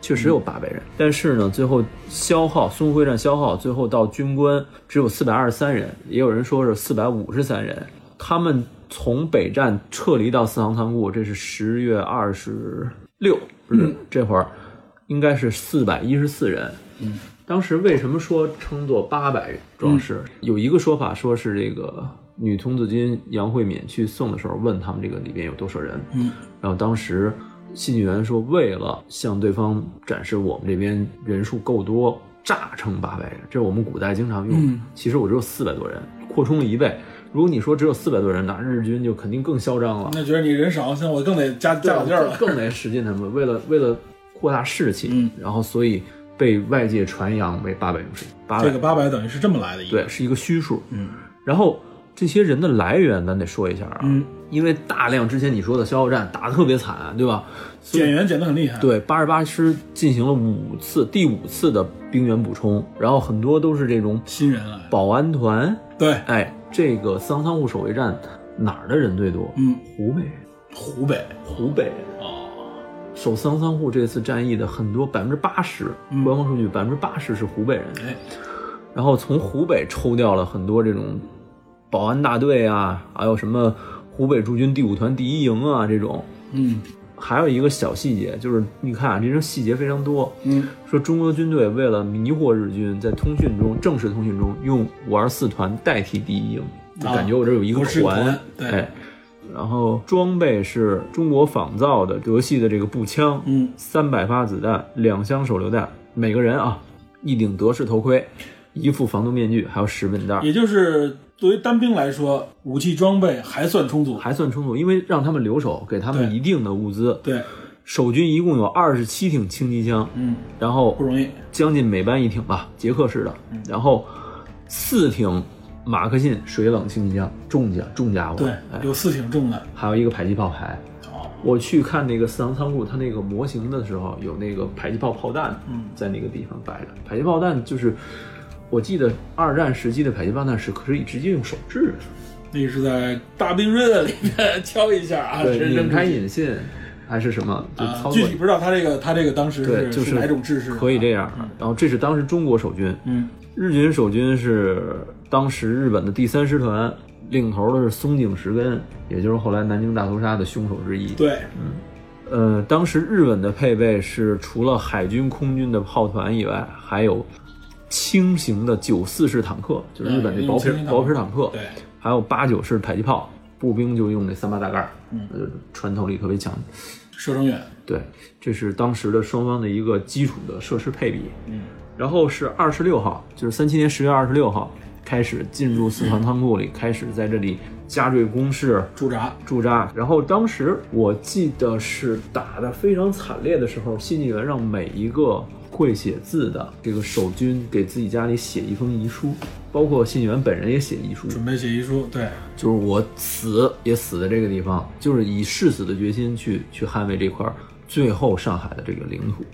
确实有八百人，但是呢，最后消耗淞沪会战消耗，最后到军官只有四百二十三人，也有人说是四百五十三人，他们从北站撤离到四行仓库，这是十月二十六日，这会儿应该是四百一十四人。嗯，当时为什么说称作八百壮士？有一个说法说是这个女童子军杨慧敏去送的时候，问他们这个里边有多少人。嗯，然后当时信员说，为了向对方展示我们这边人数够多。诈称八百人，这是我们古代经常用。其实我只有四百多人，扩充了一倍。如果你说只有四百多人，那日军就肯定更嚣张了。那觉得你人少，像我更得加加把劲儿了，更得使劲。他们为了为了扩大士气，嗯，然后所以被外界传扬为八百勇士。这个八百等于是这么来的，对，是一个虚数。嗯，然后这些人的来源咱得说一下啊，嗯，因为大量之前你说的消耗战打得特别惨，对吧？减员减得很厉害。对，八十八师进行了五次，第五次的兵员补充，然后很多都是这种新人来，保安团。对，哎，这个四行仓库守卫战哪儿的人最多？嗯，湖北，湖北，湖北。哦，守桑桑户这次战役的很多百分之八十，官方数据百分之八十是湖北人。哎，然后从湖北抽调了很多这种保安大队啊，还有什么湖北驻军第五团第一营啊这种。嗯。还有一个小细节，就是你看啊，这种细节非常多。嗯，说中国军队为了迷惑日军，在通讯中正式通讯中用五二四团代替第一营，就感觉我这有一个团。对，然后装备是中国仿造的德系的这个步枪，嗯，三百发子弹，两箱手榴弹，每个人啊一顶德式头盔，一副防毒面具，还有十本袋，也就是。作为单兵来说，武器装备还算充足，还算充足，因为让他们留守，给他们一定的物资。对，守军一共有二十七挺轻机枪，嗯，然后不容易，将近每班一挺吧，捷克式的，然后四挺马克沁水冷轻机枪，重甲重家伙，对，有四挺重的，还有一个迫击炮排。哦，我去看那个四行仓库，它那个模型的时候，有那个迫击炮炮弹，嗯，在那个地方摆着，迫击炮弹就是。我记得二战时期的迫击炮弹是可以直接用手制的，那是在大兵瑞的里面 (laughs) 敲一下啊，拧开引信还是什么？就操作。具体不知道他这个他这个当时是是哪种制式，可以这样。然后这是当时中国守军，嗯，日军守军是当时日本的第三师团，领头的是松井石根，也就是后来南京大屠杀的凶手之一。对，嗯，呃，当时日本的配备是除了海军、空军的炮团以外，还有。轻型的九四式坦克，就是日本的薄皮薄皮坦克，对，还有八九式迫击炮，步兵就用那三八大盖，嗯，穿透力特别强，射程远。对，这是当时的双方的一个基础的设施配比。嗯，然后是二十六号，就是三七年十月二十六号开始进入四行仓库里，开始在这里加坠工事驻扎驻扎。然后当时我记得是打的非常惨烈的时候，新纪元让每一个。会写字的这个守军给自己家里写一封遗书，包括信员本人也写遗书，准备写遗书。对，就是我死也死在这个地方，就是以誓死的决心去去捍卫这块最后上海的这个领土。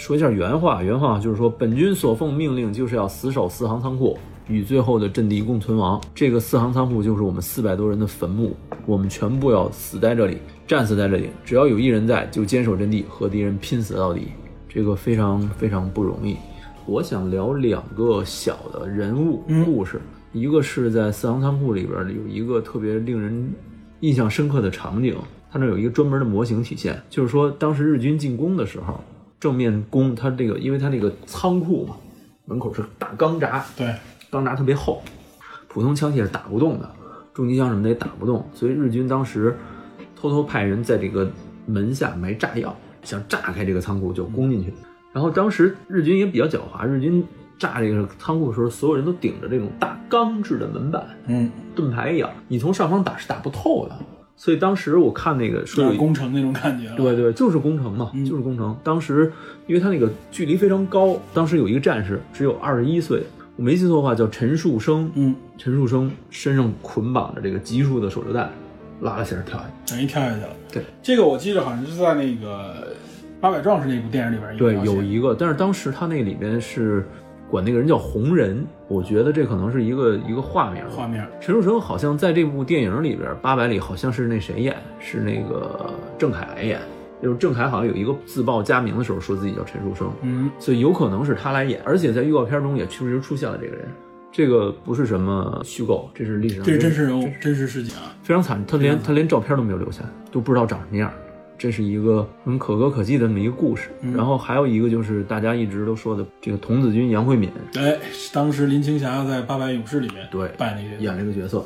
说一下原话，原话就是说，本军所奉命令就是要死守四行仓库，与最后的阵地共存亡。这个四行仓库就是我们四百多人的坟墓，我们全部要死在这里，战死在这里。只要有一人在，就坚守阵地，和敌人拼死到底。这个非常非常不容易。我想聊两个小的人物故事，一个是在四行仓库里边有一个特别令人印象深刻的场景，它那有一个专门的模型体现，就是说当时日军进攻的时候，正面攻，它这个因为它那个仓库嘛，门口是大钢闸，对，钢闸特别厚，普通枪械是打不动的，重机枪什么的也打不动，所以日军当时偷偷派人在这个门下埋炸药。想炸开这个仓库就攻进去，然后当时日军也比较狡猾，日军炸这个仓库的时候，所有人都顶着这种大钢制的门板，嗯，盾牌一样，你从上方打是打不透的。所以当时我看那个说有工程那种感觉，对对，就是工程嘛，就是工程。当时因为他那个距离非常高，当时有一个战士只有二十一岁，我没记错的话叫陈树生，嗯，陈树生身上捆绑着这个集束的手榴弹。拉了弦跳下去，等于跳下去了。对，这个我记得好像是在那个《八百壮士》那部电影里边。对，有一个，但是当时他那里边是管那个人叫红人，我觉得这可能是一个一个画面。画面。陈树生好像在这部电影里边，《八百》里好像是那谁演，是那个郑恺来演。就是郑恺好像有一个自报家名的时候，说自己叫陈树生。嗯，所以有可能是他来演，而且在预告片中也确实出现了这个人。这个不是什么虚构，这是历史上这是真实人物、真实事件啊，非常惨。他连他连照片都没有留下，都不知道长什么样。这是一个很可歌可泣的这么一个故事。然后还有一个就是大家一直都说的这个童子军杨慧敏，哎，当时林青霞在《八百勇士》里面对扮那个演这个角色。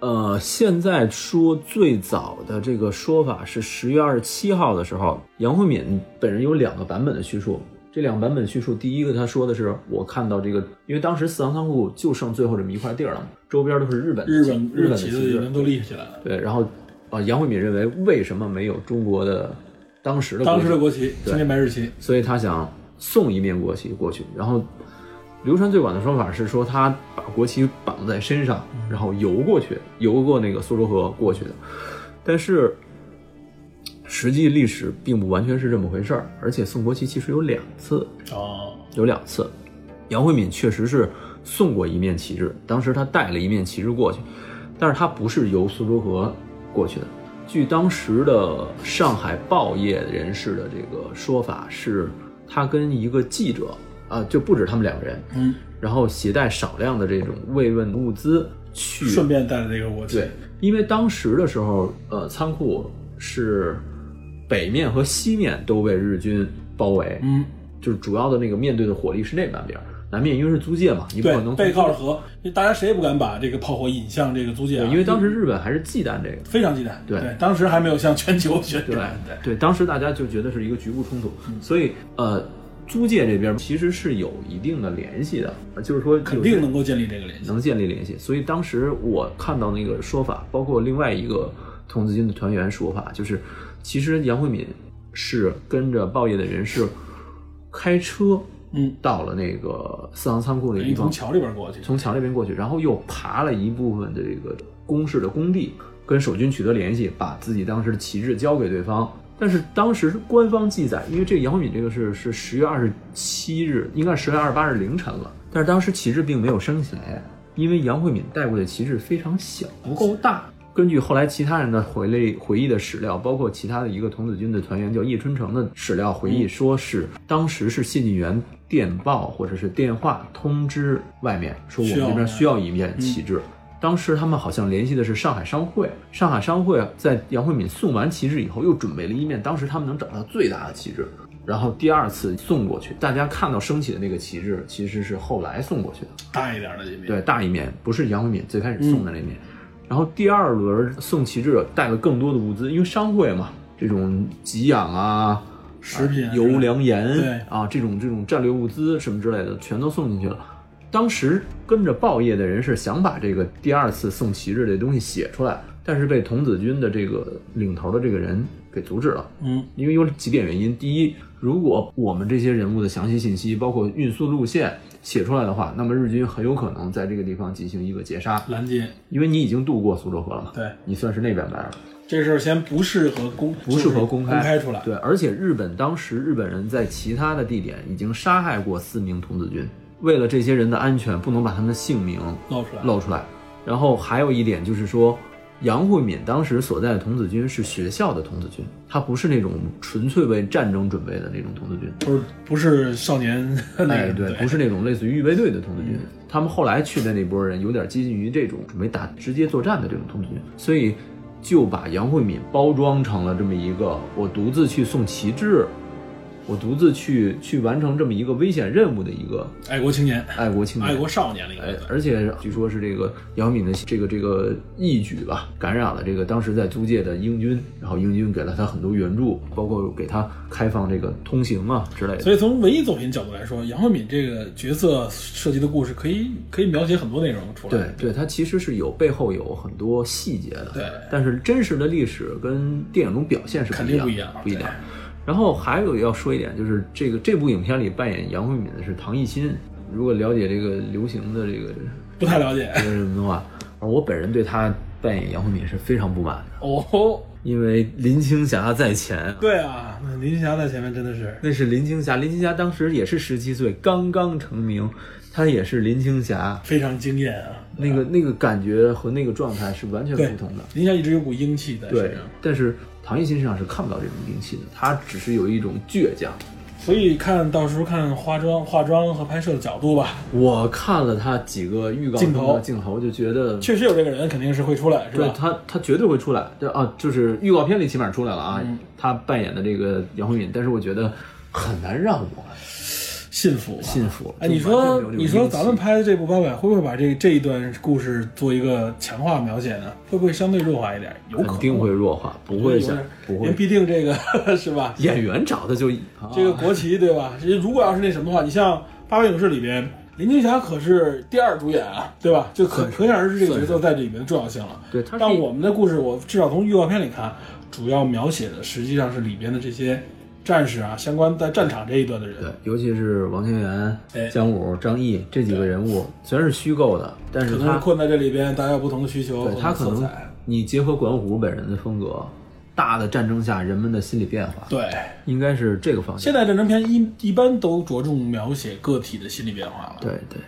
呃，现在说最早的这个说法是十月二十七号的时候，杨慧敏本人有两个版本的叙述。这两个版本叙述，第一个他说的是我看到这个，因为当时四行仓库就剩最后这么一块地儿了嘛，周边都是日本日本日本的旗子已经都立起来了。对，然后啊，杨慧敏认为为什么没有中国的当时的当时的国旗青天白日旗，所以他想送一面国旗过去。然后流传最广的说法是说他把国旗绑在身上，然后游过去，游过那个苏州河过去的。但是。实际历史并不完全是这么回事儿，而且送国旗其实有两次哦，有两次，杨慧敏确实是送过一面旗帜，当时他带了一面旗帜过去，但是他不是由苏州河过去的。据当时的上海报业人士的这个说法，是他跟一个记者啊，就不止他们两个人，嗯，然后携带少量的这种慰问物资去，顺便带了这个国旗，对，因为当时的时候，呃，仓库是。北面和西面都被日军包围，嗯，就是主要的那个面对的火力是那半边，南面因为是租界嘛，你不可能背靠着河，大家谁也不敢把这个炮火引向这个租界，因为当时日本还是忌惮这个，非常忌惮，对，当时还没有向全球宣传，对对，当时大家就觉得是一个局部冲突，所以呃，租界这边其实是有一定的联系的，就是说肯定能够建立这个联系，能建立联系，所以当时我看到那个说法，包括另外一个童子军的团员说法，就是。其实杨慧敏是跟着报业的人士开车，嗯，到了那个四行仓库那地方，从桥这边过去，从桥那边过去，然后又爬了一部分的这个工事的工地，跟守军取得联系，把自己当时的旗帜交给对方。但是当时官方记载，因为这个杨慧敏这个是是十月二十七日，应该是十月二十八日凌晨了，但是当时旗帜并没有升起来，因为杨慧敏带过的旗帜非常小，不够大。根据后来其他人的回忆回忆的史料，包括其他的一个童子军的团员叫叶春成的史料回忆，说是当时是谢晋元电报或者是电话通知外面说我们这边需要一面旗帜。当时他们好像联系的是上海商会，上海商会在杨慧敏送完旗帜以后，又准备了一面当时他们能找到最大的旗帜，然后第二次送过去。大家看到升起的那个旗帜，其实是后来送过去的，大一点的一面，对，大一面，不是杨慧敏最开始送的那面。然后第二轮送旗帜带了更多的物资，因为商会嘛，这种给养啊、食品、油粮盐，对啊，这种这种战略物资什么之类的，全都送进去了。当时跟着报业的人是想把这个第二次送旗帜这东西写出来，但是被童子军的这个领头的这个人给阻止了。嗯，因为有几点原因：第一，如果我们这些人物的详细信息，包括运输路线。写出来的话，那么日军很有可能在这个地方进行一个截杀拦截，因为你已经渡过苏州河了嘛。对，你算是那边来了。这事儿先不适合公，不适合公开出来。对，而且日本当时日本人在其他的地点已经杀害过四名童子军，为了这些人的安全，不能把他们的姓名露出来。露出来。然后还有一点就是说。杨慧敏当时所在的童子军是学校的童子军，他不是那种纯粹为战争准备的那种童子军，不是不是少年，哎对，不是那种类似于预备队的童子军。他们后来去的那波人有点接近于这种准备打直接作战的这种童子军，所以就把杨慧敏包装成了这么一个我独自去送旗帜。我独自去去完成这么一个危险任务的一个爱国青年，爱国青年，爱国少年了。哎，而且据说是这个杨敏的这个这个义举吧，感染了这个当时在租界的英军，然后英军给了他很多援助，包括给他开放这个通行啊之类的。所以从文艺作品角度来说，杨慧敏这个角色设计的故事可以可以描写很多内容出来。对，对，它其实是有背后有很多细节的。对，但是真实的历史跟电影中表现是肯定不一样，不一样。然后还有要说一点，就是这个这部影片里扮演杨慧敏的是唐艺昕。如果了解这个流行的这个，不太了解什么的话，而我本人对她扮演杨慧敏是非常不满的哦，因为林青霞在前。(laughs) 对啊，林青霞在前面真的是，那是林青霞，林青霞当时也是十七岁，刚刚成名，她也是林青霞，非常惊艳啊。那个那个感觉和那个状态是完全不同的。林青霞一直有股英气在身上，但是。唐艺昕身上是看不到这种灵气的，他只是有一种倔强，所以看到时候看化妆、化妆和拍摄的角度吧。我看了他几个预告镜头，镜头就觉得确实有这个人，肯定是会出来，是吧？对他，他绝对会出来。对啊，就是预告片里起码出来了啊，他扮演的这个杨慧敏，但是我觉得很难让我。信服，信服。哎，你说，你说咱们拍的这部八佰会不会把这这一段故事做一个强化描写呢？会不会相对弱化一点？有肯定会弱化，不会像不会。因为毕竟这个 (laughs) 是吧？演员找的就这个国旗对吧？如果要是那什么的话，你像《八佰勇士》里边，林青霞可是第二主演啊，对吧？就可可想而知这个角色在这里面的重要性了。对，但我们的故事，我至少从预告片里看，主要描写的实际上是里边的这些。战士啊，相关在战场这一段的人，对，尤其是王千源、姜武、张译这几个人物，虽然是虚构的，但是他困在这里边，大家有不同的需求。对他可能你结合管虎本人的风格，大的战争下人们的心理变化，对，应该是这个方向。现代战争片一一般都着重描写个体的心理变化了。对对，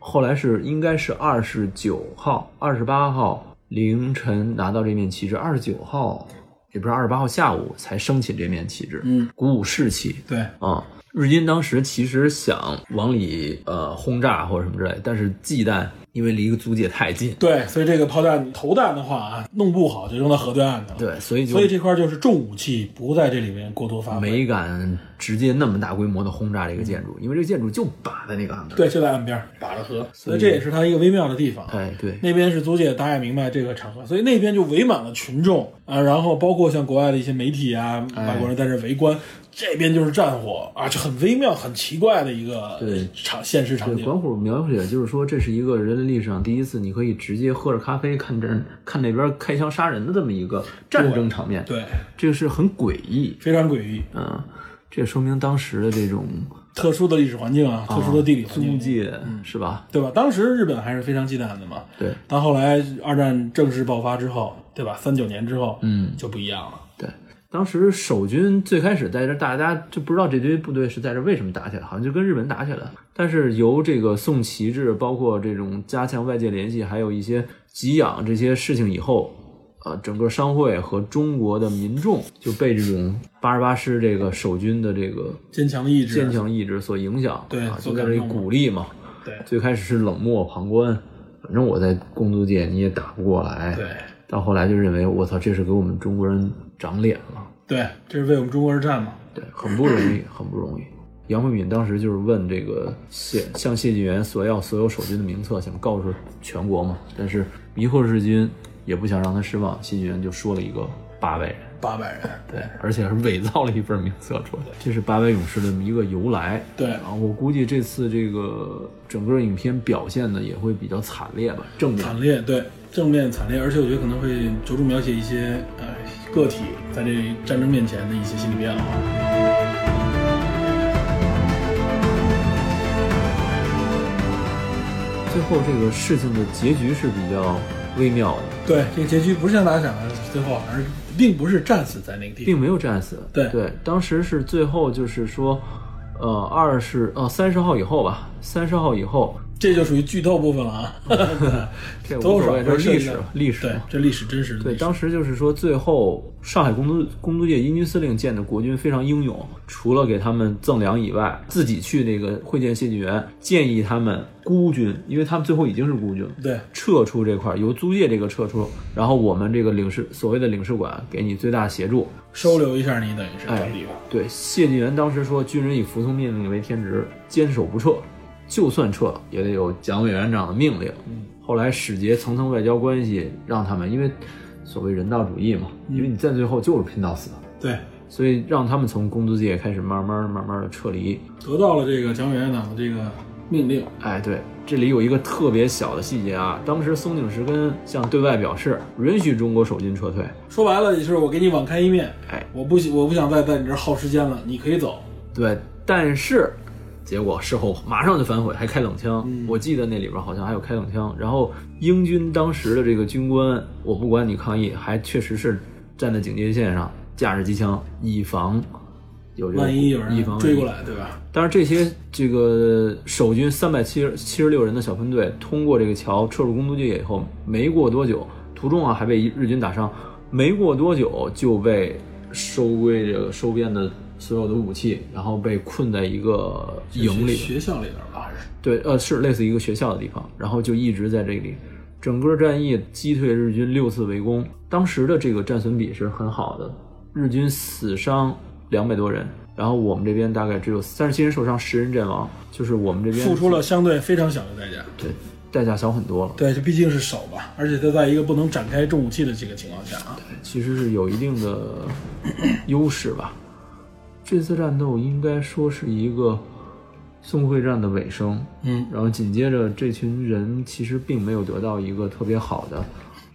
后来是应该是二十九号、二十八号凌晨拿到这面旗帜，二十九号。也不是二十八号下午才升起这面旗帜，嗯，鼓舞士气。对啊，日军当时其实想往里呃轰炸或者什么之类，但是忌惮。因为离个租界太近，对，所以这个炮弹投弹的话啊，弄不好就扔到河对岸的。对，所以所以这块就是重武器不在这里面过多发挥，没敢直接那么大规模的轰炸这个建筑，因为这个建筑就把在那个岸边，对，就在岸边把着河，所以这也是它一个微妙的地方。哎，对，那边是租界，大家也明白这个场合，所以那边就围满了群众啊，然后包括像国外的一些媒体啊，外国人在这围观。这边就是战火啊，就很微妙、很奇怪的一个对场现实场景。管虎描写就是说，这是一个人类历史上第一次，你可以直接喝着咖啡看这看那边开枪杀人的这么一个战争场面。对，这个是很诡异，非常诡异。嗯，这也说明当时的这种特殊的历史环境啊，特殊的地理环境，租界是吧？对吧？当时日本还是非常忌惮的嘛。对。但后来二战正式爆发之后，对吧？三九年之后，嗯，就不一样了。当时守军最开始在这，大家就不知道这堆部队是在这为什么打起来，好像就跟日本打起来了。但是由这个送旗帜，包括这种加强外界联系，还有一些给养这些事情以后，呃，整个商会和中国的民众就被这种八十八师这个守军的这个坚强意志、坚强意志所影响，对，啊就在这里鼓励嘛。对，最开始是冷漠旁观，反正我在工租界你也打不过来。对，到后来就认为我操，这是给我们中国人长脸了。对，这是为我们中国而战嘛？对，很不容易，很不容易。(coughs) 杨慧敏当时就是问这个谢向谢晋元索要所有守军的名册，想告诉全国嘛。但是迷惑日军也不想让他失望，谢晋元就说了一个八百人，八百人，对，而且是伪造了一份名册出来。这是八百勇士的一个由来。对啊，我估计这次这个整个影片表现的也会比较惨烈吧，正面惨烈，对，正面惨烈，而且我觉得可能会着重描写一些呃。个体在这战争面前的一些心理变化。最后这个事情的结局是比较微妙的。对，这个结局不是像大家想的，最后而并不是战死在那个地方，并没有战死。对对，当时是最后就是说，呃，二十呃三十号以后吧，三十号以后。这就属于剧透部分了啊，(laughs) 这无所谓，(laughs) 这是历史，历史，对，这历史真实的。对，当时就是说，最后上海工督工督界英军司令见的国军非常英勇，除了给他们赠粮以外，自己去那个会见谢晋元，建议他们孤军，因为他们最后已经是孤军了，对，撤出这块，由租界这个撤出，然后我们这个领事所谓的领事馆给你最大协助，收留一下你，等于是哎，对，谢晋元当时说，军人以服从命令为天职，坚守不撤。就算撤，也得有蒋委员长的命令。后来使节层层外交关系，让他们因为所谓人道主义嘛，因为你在最后就是拼到死。对，所以让他们从工资界开始慢慢慢慢的撤离，得到了这个蒋委员长的这个命令。哎，对，这里有一个特别小的细节啊，当时松井石根向对外表示允许中国守军撤退，说白了就是我给你网开一面，哎，我不我不想再在你这耗时间了，你可以走。对，但是。结果事后马上就反悔，还开冷枪。我记得那里边好像还有开冷枪。然后英军当时的这个军官，我不管你抗议，还确实是站在警戒线上，架着机枪，以防有万一有人追过来，对吧？但是这些这个守军三百七十七十六人的小分队通过这个桥撤入工租界以后，没过多久，途中啊还被日军打伤，没过多久就被收归这个收编的。所有的武器，然后被困在一个营里，学校里边吧？对，呃，是类似一个学校的地方，然后就一直在这里。整个战役击退日军六次围攻，当时的这个战损比是很好的，日军死伤两百多人，然后我们这边大概只有三十七人受伤，十人阵亡，就是我们这边付出了相对非常小的代价。对，代价小很多了。对，这毕竟是手吧，而且它在一个不能展开重武器的这个情况下啊，对，其实是有一定的优势吧。这次战斗应该说是一个。淞沪会战的尾声，嗯，然后紧接着这群人其实并没有得到一个特别好的，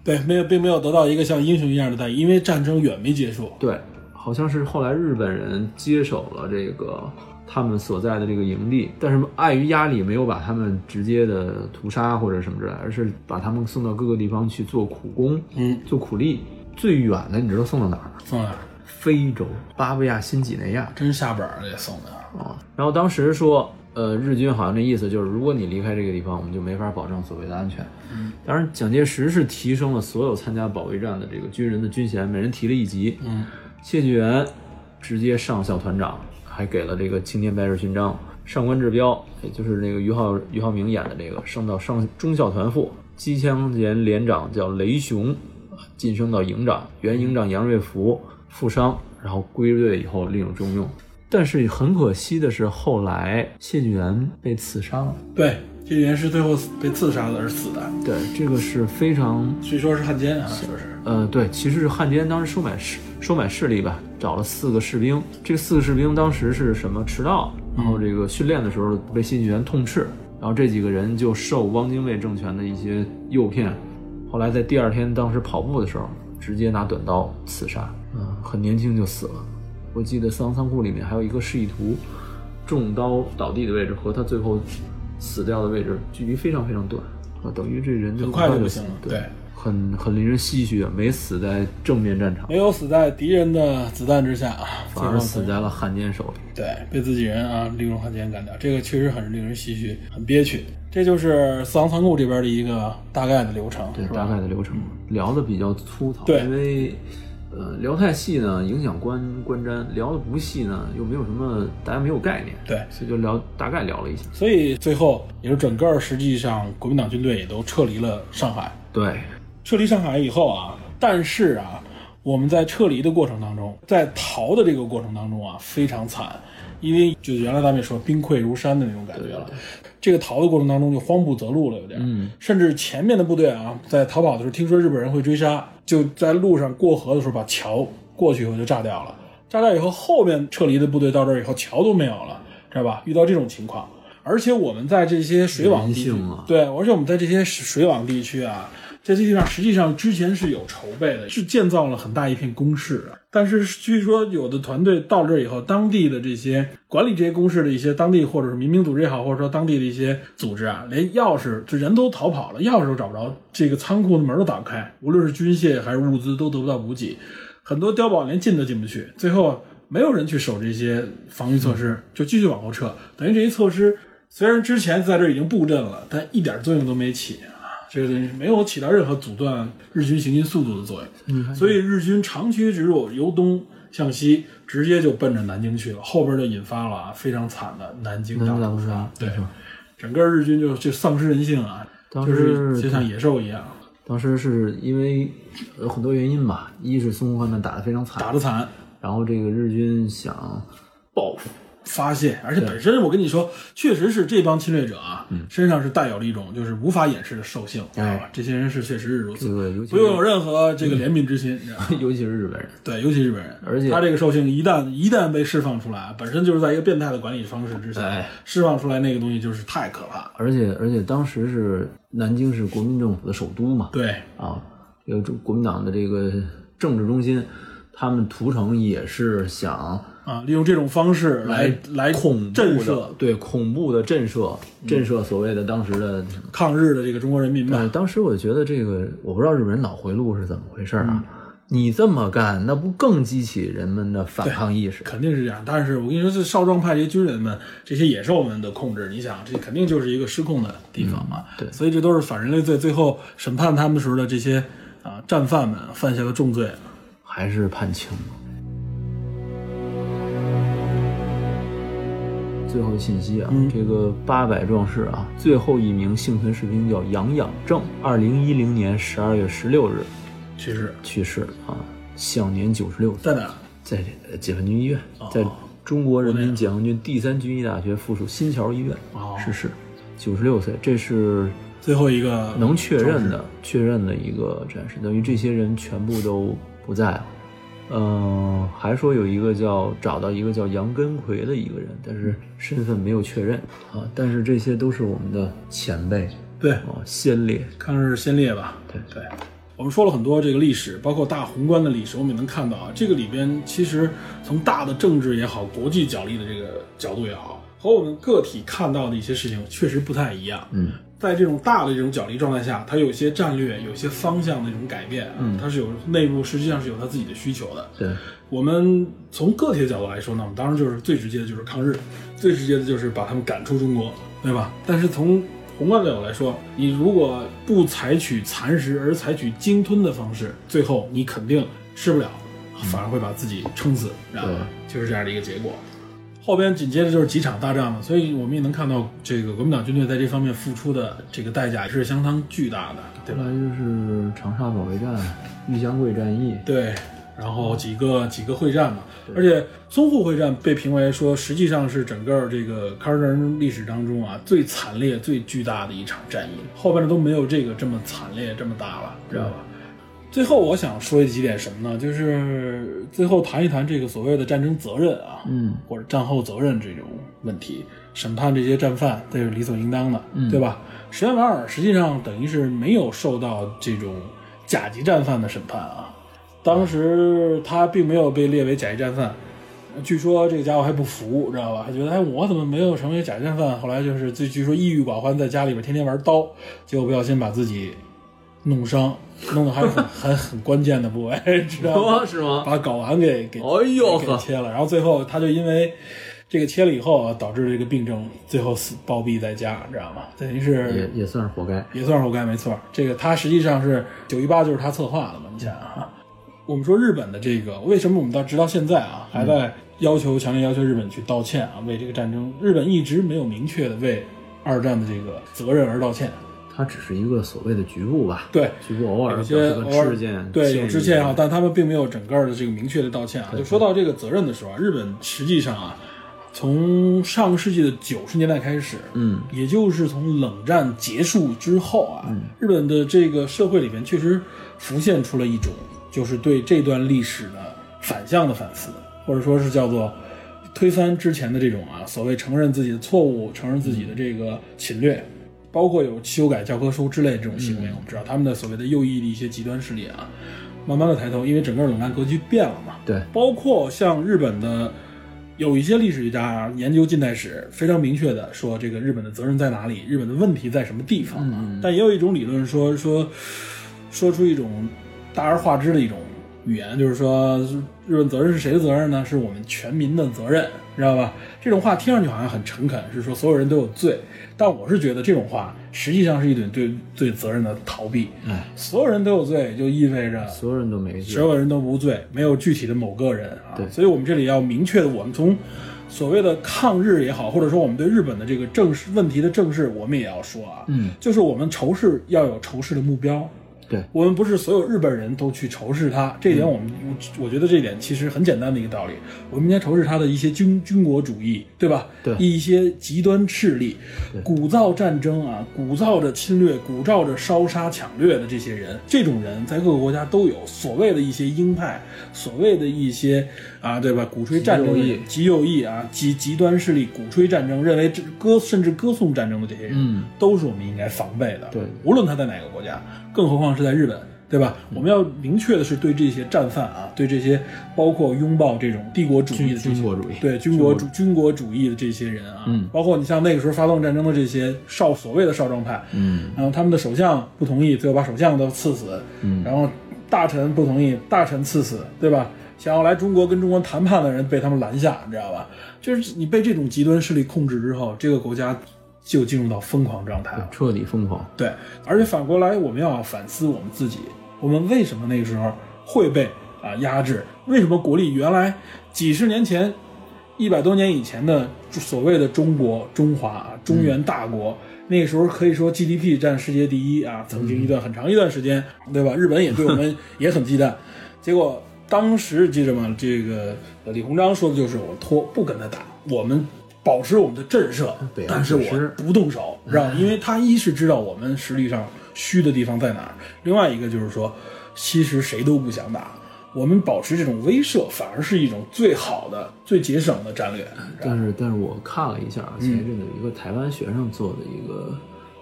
对，没有，并没有得到一个像英雄一样的待遇，因为战争远没结束。对，好像是后来日本人接手了这个他们所在的这个营地，但是碍于压力，没有把他们直接的屠杀或者什么之类，而是把他们送到各个地方去做苦工，嗯，做苦力。最远的你知道送到哪儿？送哪儿？非洲巴布亚新几内亚。真下本儿也送的啊。然后当时说。呃，日军好像那意思就是，如果你离开这个地方，我们就没法保证所谓的安全。嗯，当然，蒋介石是提升了所有参加保卫战的这个军人的军衔，每人提了一级。嗯，谢晋元直接上校团长，还给了这个青天白日勋章。上官志彪，也就是那个于浩于浩明演的这个，升到上中校团副。机枪连连长叫雷雄，晋升到营长。原营长杨瑞福负伤，然后归队以后另有重用。但是很可惜的是，后来谢晋元被刺杀了。对，谢晋元是最后被刺杀的而死的。对，这个是非常，据说是汉奸啊，说是。呃，对，其实是汉奸当时收买势收买势力吧，找了四个士兵。这四个士兵当时是什么迟到，然后这个训练的时候被谢晋元痛斥，然后这几个人就受汪精卫政权的一些诱骗，后来在第二天当时跑步的时候，直接拿短刀刺杀，嗯，很年轻就死了。我记得四行仓库里面还有一个示意图，中刀倒地的位置和他最后死掉的位置距离非常非常短。啊，等于这人就很快就不行了，对，很很令人唏嘘啊，没死在正面战场，没有死在敌人的子弹之下啊，反而死在了汉奸手里，对，被自己人啊利用汉奸干掉，这个确实很令人唏嘘，很憋屈。这就是四行仓库这边的一个大概的流程，对，大概的流程。聊的比较粗糙，对，因为。呃，聊太细呢，影响观观瞻；聊的不细呢，又没有什么，大家没有概念。对，所以就聊大概聊了一下。所以最后也是整个实际上国民党军队也都撤离了上海。对，撤离上海以后啊，但是啊，我们在撤离的过程当中，在逃的这个过程当中啊，非常惨，因为就原来咱们也说兵溃如山的那种感觉了。这个逃的过程当中就慌不择路了，有点，嗯，甚至前面的部队啊，在逃跑的时候，听说日本人会追杀，就在路上过河的时候把桥过去以后就炸掉了。炸掉以后，后面撤离的部队到这儿以后，桥都没有了，知道吧？遇到这种情况，而且我们在这些水网地区，对，而且我们在这些水网地区啊。在这地方，实际上之前是有筹备的，是建造了很大一片工事。但是据说有的团队到这儿以后，当地的这些管理这些工事的一些当地或者是民兵组织也好，或者说当地的一些组织啊，连钥匙就人都逃跑了，钥匙都找不着，这个仓库的门都打不开，无论是军械还是物资都得不到补给，很多碉堡连进都进不去。最后没有人去守这些防御措施，就继续往后撤。等于这些措施虽然之前在这已经布阵了，但一点作用都没起。这个东西没有起到任何阻断日军行进速度的作用，所以日军长驱直入，由东向西，直接就奔着南京去了。后边就引发了非常惨的南京大屠杀。对，整个日军就就丧失人性啊，就是就像野兽一样。当时是因为有很多原因吧，一是淞沪会战打得非常惨，打得惨，然后这个日军想报复。发泄，而且本身我跟你说，确实是这帮侵略者啊，身上是带有了一种就是无法掩饰的兽性，知道吧？这些人是确实是如此，不用有任何这个怜悯之心，(laughs) 尤其是日本人，对，尤其日本人，而且他这个兽性一旦一旦被释放出来，本身就是在一个变态的管理方式之下释放出来，那个东西就是太可怕。而且而且当时是南京是国民政府的首都嘛，对啊，这个国民党的这个政治中心，他们屠城也是想。啊，利用这种方式来来恐震慑，对恐怖的震慑，震慑所谓的当时的抗日的这个中国人民吧。当时我觉得这个，我不知道日本人脑回路是怎么回事啊？你这么干，那不更激起人们的反抗意识？肯定是这样。但是我跟你说，这少壮派这些军人们，这些野兽们的控制，你想，这肯定就是一个失控的地方嘛。对，所以这都是反人类罪。最后审判他们的时候的这些啊战犯们犯下的重罪，还是判轻。最后信息啊，这个八百壮士啊，最后一名幸存士兵叫杨养正，二零一零年十二月十六日去世去世啊，享年九十六岁。在哪？在解放军医院，在中国人民解放军第三军医大学附属新桥医院逝世，九十六岁。这是最后一个能确认的确认的一个战士，等于这些人全部都不在了。嗯，还说有一个叫找到一个叫杨根奎的一个人，但是身份没有确认啊。但是这些都是我们的前辈，对哦，先烈，看是先烈吧？对对。我们说了很多这个历史，包括大宏观的历史，我们也能看到啊，这个里边其实从大的政治也好，国际角力的这个角度也好，和我们个体看到的一些事情确实不太一样。嗯。在这种大的这种角力状态下，它有些战略、有些方向的一种改变，嗯，它是有内部实际上是有它自己的需求的。对，我们从个体的角度来说呢，我们当然就是最直接的就是抗日，最直接的就是把他们赶出中国，对吧？但是从宏观的角度来说，你如果不采取蚕食，而采取鲸吞的方式，最后你肯定吃不了，反而会把自己撑死，然后？就是这样的一个结果。后边紧接着就是几场大战了，所以我们也能看到这个国民党军队在这方面付出的这个代价也是相当巨大的，对吧？就是长沙保卫战、玉湘桂战役，对，然后几个几个会战嘛，而且淞沪会战被评为说实际上是整个这个抗日战争历史当中啊最惨烈、最巨大的一场战役，后边的都没有这个这么惨烈、这么大了，知道吧？最后我想说几点什么呢？就是最后谈一谈这个所谓的战争责任啊，嗯，或者战后责任这种问题，审判这些战犯这是理所应当的，对吧？石原莞尔实际上等于是没有受到这种甲级战犯的审判啊，当时他并没有被列为甲级战犯，据说这个家伙还不服，知道吧？还觉得哎，我怎么没有成为甲级战犯？后来就是据据说抑郁寡欢，在家里边天天玩刀，结果不小心把自己。弄伤，弄得还很还很关键的部位，(laughs) 知道吗？是吗？把睾丸给给哎呦给切了，然后最后他就因为这个切了以后啊，导致这个病症，最后死暴毙在家，知道吗？等于是也也算是活该，也算是活该，没错。这个他实际上是九一八就是他策划的嘛？你想啊，我们说日本的这个为什么我们到直到现在啊还在要求强烈要求日本去道歉啊？为这个战争，日本一直没有明确的为二战的这个责任而道歉。它只是一个所谓的局部吧，对，局部偶尔有些偶尔见，对有致歉啊，但他们并没有整个的这个明确的道歉啊。就说到这个责任的时候啊，日本实际上啊，从上个世纪的九十年代开始，嗯，也就是从冷战结束之后啊，日本的这个社会里面确实浮现出了一种就是对这段历史的反向的反思，或者说是叫做推翻之前的这种啊所谓承认自己的错误，承认自己的这个侵略。包括有修改教科书之类这种行为，我们知道他们的所谓的右翼的一些极端势力啊，慢慢的抬头，因为整个冷战格局变了嘛。对，包括像日本的有一些历史学家研究近代史，非常明确的说这个日本的责任在哪里，日本的问题在什么地方。嗯，但也有一种理论说说说出一种大而化之的一种语言，就是说日本责任是谁的责任呢？是我们全民的责任，知道吧？这种话听上去好像很诚恳，是说所有人都有罪。但我是觉得这种话实际上是一种对对责任的逃避。哎，所有人都有罪，就意味着所有人都没罪，所有人都无罪，没有具体的某个人啊。对，所以我们这里要明确的，我们从所谓的抗日也好，或者说我们对日本的这个正视问题的正视，我们也要说啊，嗯，就是我们仇视要有仇视的目标。对我们不是所有日本人都去仇视他，这点我们我我觉得这点其实很简单的一个道理。我们应该仇视他的一些军军国主义，对吧？对一些极端势力，鼓噪战争啊，鼓噪着侵略，鼓噪着烧杀抢掠的这些人，这种人在各个国家都有。所谓的一些鹰派，所谓的一些啊，对吧？鼓吹战争、极右翼啊，极极端势力鼓吹战争，认为这歌甚至歌颂战争的这些人，嗯，都是我们应该防备的。对，无论他在哪个国家。更何况是在日本，对吧？我们要明确的是对这些战犯啊，对这些包括拥抱这种帝国主义的军国主义，对军国主军国主义的这些人啊，嗯，包括你像那个时候发动战争的这些少所谓的少壮派，嗯，然后他们的首相不同意，最后把首相都赐死，嗯，然后大臣不同意，大臣赐死，对吧？想要来中国跟中国谈判的人被他们拦下，你知道吧？就是你被这种极端势力控制之后，这个国家。就进入到疯狂状态了，彻底疯狂。对，而且反过来，我们要反思我们自己，我们为什么那个时候会被啊压制？为什么国力原来几十年前一百多年以前的所谓的中国、中华、中原大国，那个时候可以说 GDP 占世界第一啊，曾经一段很长一段时间，对吧？日本也对我们也很忌惮，(laughs) 结果当时记着吗？这个李鸿章说的就是我拖不跟他打，我们保持我们的震慑，但是我不动手，知道吗？因为他一是知道我们实力上虚的地方在哪儿，另外一个就是说，其实谁都不想打。我们保持这种威慑，反而是一种最好的、最节省的战略。但是，但是我看了一下前一阵子一个台湾学生做的一个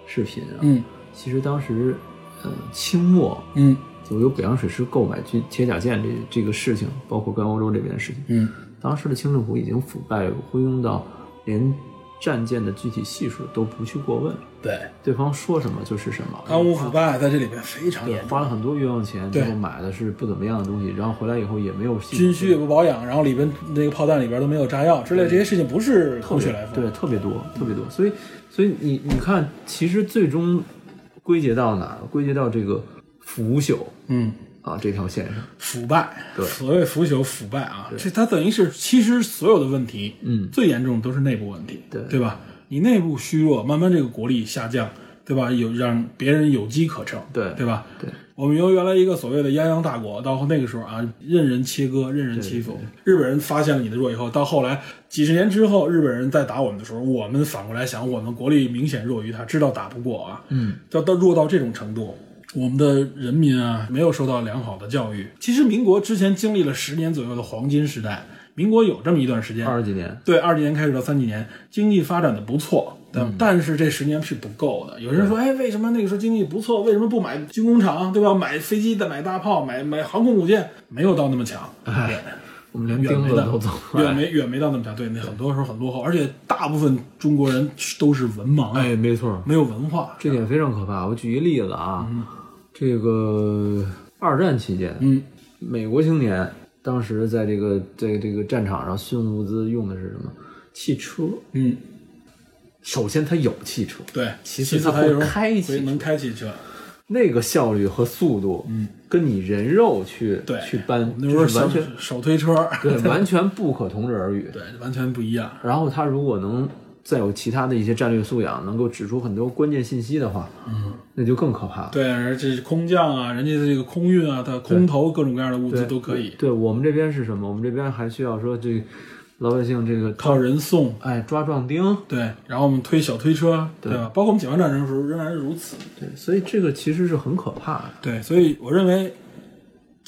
视频啊，嗯，其实当时，呃，清末，嗯，就由北洋水师购买军铁甲舰这这个事情，包括跟欧洲这边的事情，嗯，当时的清政府已经腐败昏庸到连。战舰的具体系数都不去过问，对，对方说什么就是什么，贪污腐败在这里面非常严重，花了很多冤枉钱，最后买的是不怎么样的东西，然后回来以后也没有军需也不保养，然后里边那个炮弹里边都没有炸药之类这些事情，不是空穴来风，对，特别多，特别多。所以，所以你你看，其实最终归结到哪儿？归结到这个腐朽，嗯。啊，这条线上腐败，对，所谓腐朽腐败啊，这它等于是其实所有的问题，嗯，最严重的都是内部问题，对对吧？你内部虚弱，慢慢这个国力下降，对吧？有让别人有机可乘，对对吧？对，我们由原来一个所谓的泱泱大国，到那个时候啊，任人切割，任人欺负。日本人发现了你的弱以后，到后来几十年之后，日本人在打我们的时候，我们反过来想，我们国力明显弱于他，知道打不过啊，嗯，到到弱到这种程度。我们的人民啊，没有受到良好的教育。其实民国之前经历了十年左右的黄金时代，民国有这么一段时间，二十几年，对，二十几年开始到三几年，经济发展的不错，但但是这十年是不够的。有人说，哎，为什么那个时候经济不错，为什么不买军工厂，对吧？买飞机的，买大炮，买买航空母舰，没有到那么强。哎，我们连钉子都走，远没远没到那么强。对，那很多时候很落后，而且大部分中国人都是文盲，哎，没错，没有文化，这点非常可怕。我举一个例子啊。这个二战期间，嗯，美国青年当时在这个在这个战场上运物资用的是什么？汽车。嗯，首先他有汽车，对，其次他会开汽，能开汽车，那个效率和速度，嗯，跟你人肉去对去搬，那时候完全手推车，对，完全不可同日而语，(laughs) 对，完全不一样。然后他如果能。再有其他的一些战略素养，能够指出很多关键信息的话，嗯，那就更可怕了。对，而且空降啊，人家的这个空运啊，它空投各种各样的物资都可以。对我们这边是什么？我们这边还需要说这老百姓这个靠人送，哎，抓壮丁。对，然后我们推小推车，对吧？包括我们解放战争的时候仍然是如此。对，所以这个其实是很可怕的。对，所以我认为。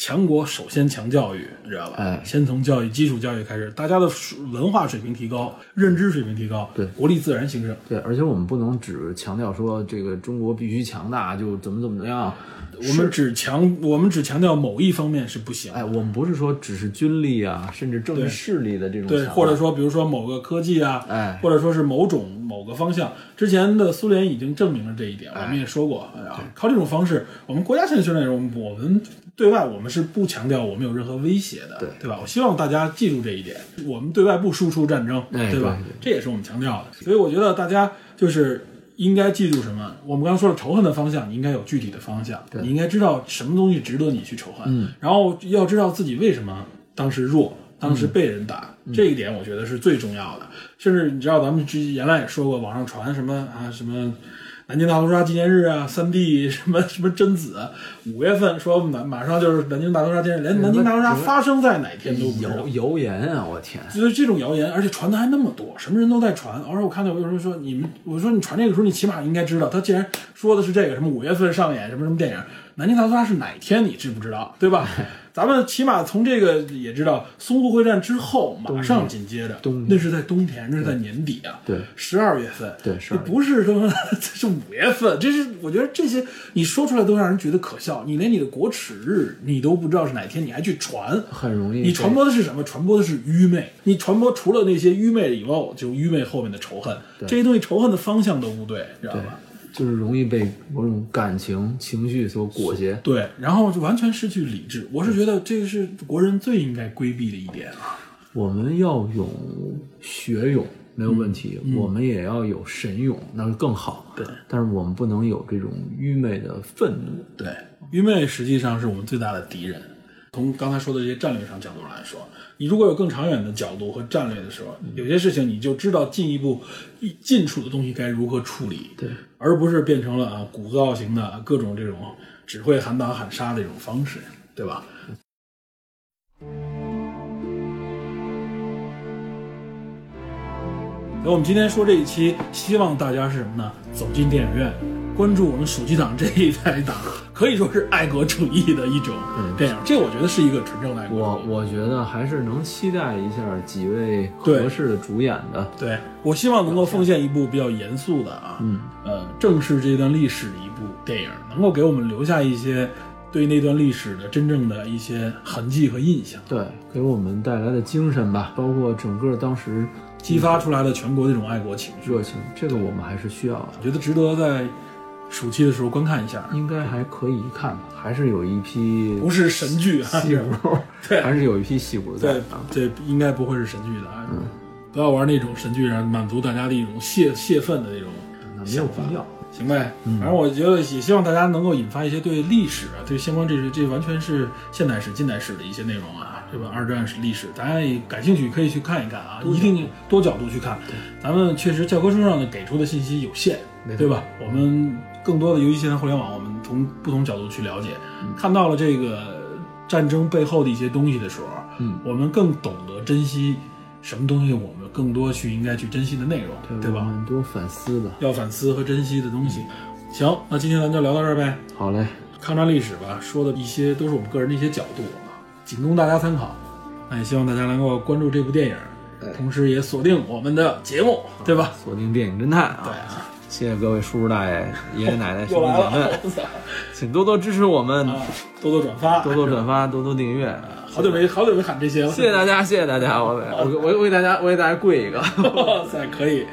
强国首先强教育，你知道吧？哎，先从教育基础教育开始，大家的文化水平提高，认知水平提高，对，国力自然兴盛。对，而且我们不能只强调说这个中国必须强大，就怎么怎么样。我们只强，我们只强调某一方面是不行。哎，我们不是说只是军力啊，甚至政治势力的这种对，或者说比如说某个科技啊，哎，或者说是某种某个方向。之前的苏联已经证明了这一点，我们也说过，靠这种方式，我们国家现在训练中，我们。对外我们是不强调我们有任何威胁的，对对吧？我希望大家记住这一点，我们对外不输出战争，对吧？这也是我们强调的。所以我觉得大家就是应该记住什么？我们刚刚说了仇恨的方向，你应该有具体的方向，你应该知道什么东西值得你去仇恨，嗯，然后要知道自己为什么当时弱，当时被人打，这一点我觉得是最重要的。甚至你知道，咱们之原来也说过，网上传什么啊什么。南京大屠杀纪念日啊，三 D 什么什么贞子，五月份说马马上就是南京大屠杀纪念日，连南京大屠杀发生在哪天都不知道。谣言啊，我天！就是这种谣言，而且传的还那么多，什么人都在传。而且我看到有人说，你们我说你传这个时候，你起码应该知道，他既然说的是这个什么五月份上演什么什么电影，南京大屠杀是哪天，你知不知道？对吧？咱们起码从这个也知道，淞沪会战之后马上紧接着，那是在冬天，那是在年底啊，对，十二月份，对，不是说 (laughs) 这是五月份，这是我觉得这些你说出来都让人觉得可笑。你连你的国耻日你都不知道是哪天，你还去传，很容易。你传播的是什么？传播的是愚昧。你传播除了那些愚昧以外，就愚昧后面的仇恨，这些东西仇恨的方向都不对，知道吧？就是容易被某种感情情绪所裹挟，对，然后就完全失去理智。我是觉得这个是国人最应该规避的一点啊。我们要有学勇没有问题，我们也要有神勇，那是更好。对，但是我们不能有这种愚昧的愤怒。对，愚昧实际上是我们最大的敌人。从刚才说的这些战略上角度来说，你如果有更长远的角度和战略的时候，有些事情你就知道进一步近处的东西该如何处理，对，而不是变成了啊鼓噪型的各种这种只会喊打喊杀的一种方式，对吧？那我们今天说这一期，希望大家是什么呢？走进电影院，关注我们暑期档这一台档，(laughs) 可以说是爱国主义的一种电影。这我觉得是一个纯正的爱国。我我觉得还是能期待一下几位合适的主演的。对我希望能够奉献一部比较严肃的啊，嗯呃，正视这段历史的一部电影，能够给我们留下一些对那段历史的真正的一些痕迹和印象。对，给我们带来的精神吧，包括整个当时。激发出来的全国那种爱国情绪、热情，这个我们还是需要，我觉得值得在暑期的时候观看一下，应该还可以一看，还是有一批不是神剧戏骨，(laughs) 对，还是有一批戏骨在啊，这应该不会是神剧的，嗯，不要玩那种神剧，让满足大家的一种泄泄愤的那种没有必要，行呗，反正我觉得也希望大家能够引发一些对历史啊，对相关这些这完全是现代史、近代史的一些内容啊。对吧？二战史历史，大家也感兴趣可以去看一看啊，一定多角度去看。咱们确实教科书上的给出的信息有限，对吧？我们更多的，尤其现在互联网，我们从不同角度去了解，看到了这个战争背后的一些东西的时候，嗯，我们更懂得珍惜什么东西，我们更多去应该去珍惜的内容，对吧？很多反思吧，要反思和珍惜的东西。行，那今天咱就聊到这儿呗。好嘞，抗战历史吧，说的一些都是我们个人的一些角度。仅供大家参考，那也希望大家能够关注这部电影，同时也锁定我们的节目，对吧？锁定电影侦探啊！对啊，谢谢各位叔叔大爷、爷爷奶奶、(laughs) 兄弟姐妹，请多多支持我们，多多转发，多多转发，(laughs) 多多订阅。好久没好久没喊这些了，谢谢大家，谢谢大家，我 (laughs) 我我为大家我为大家跪一个，哇塞，可以。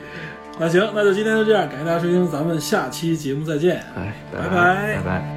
那行，那就今天就这样，感谢大家收听，咱们下期节目再见，哎，拜拜。拜拜。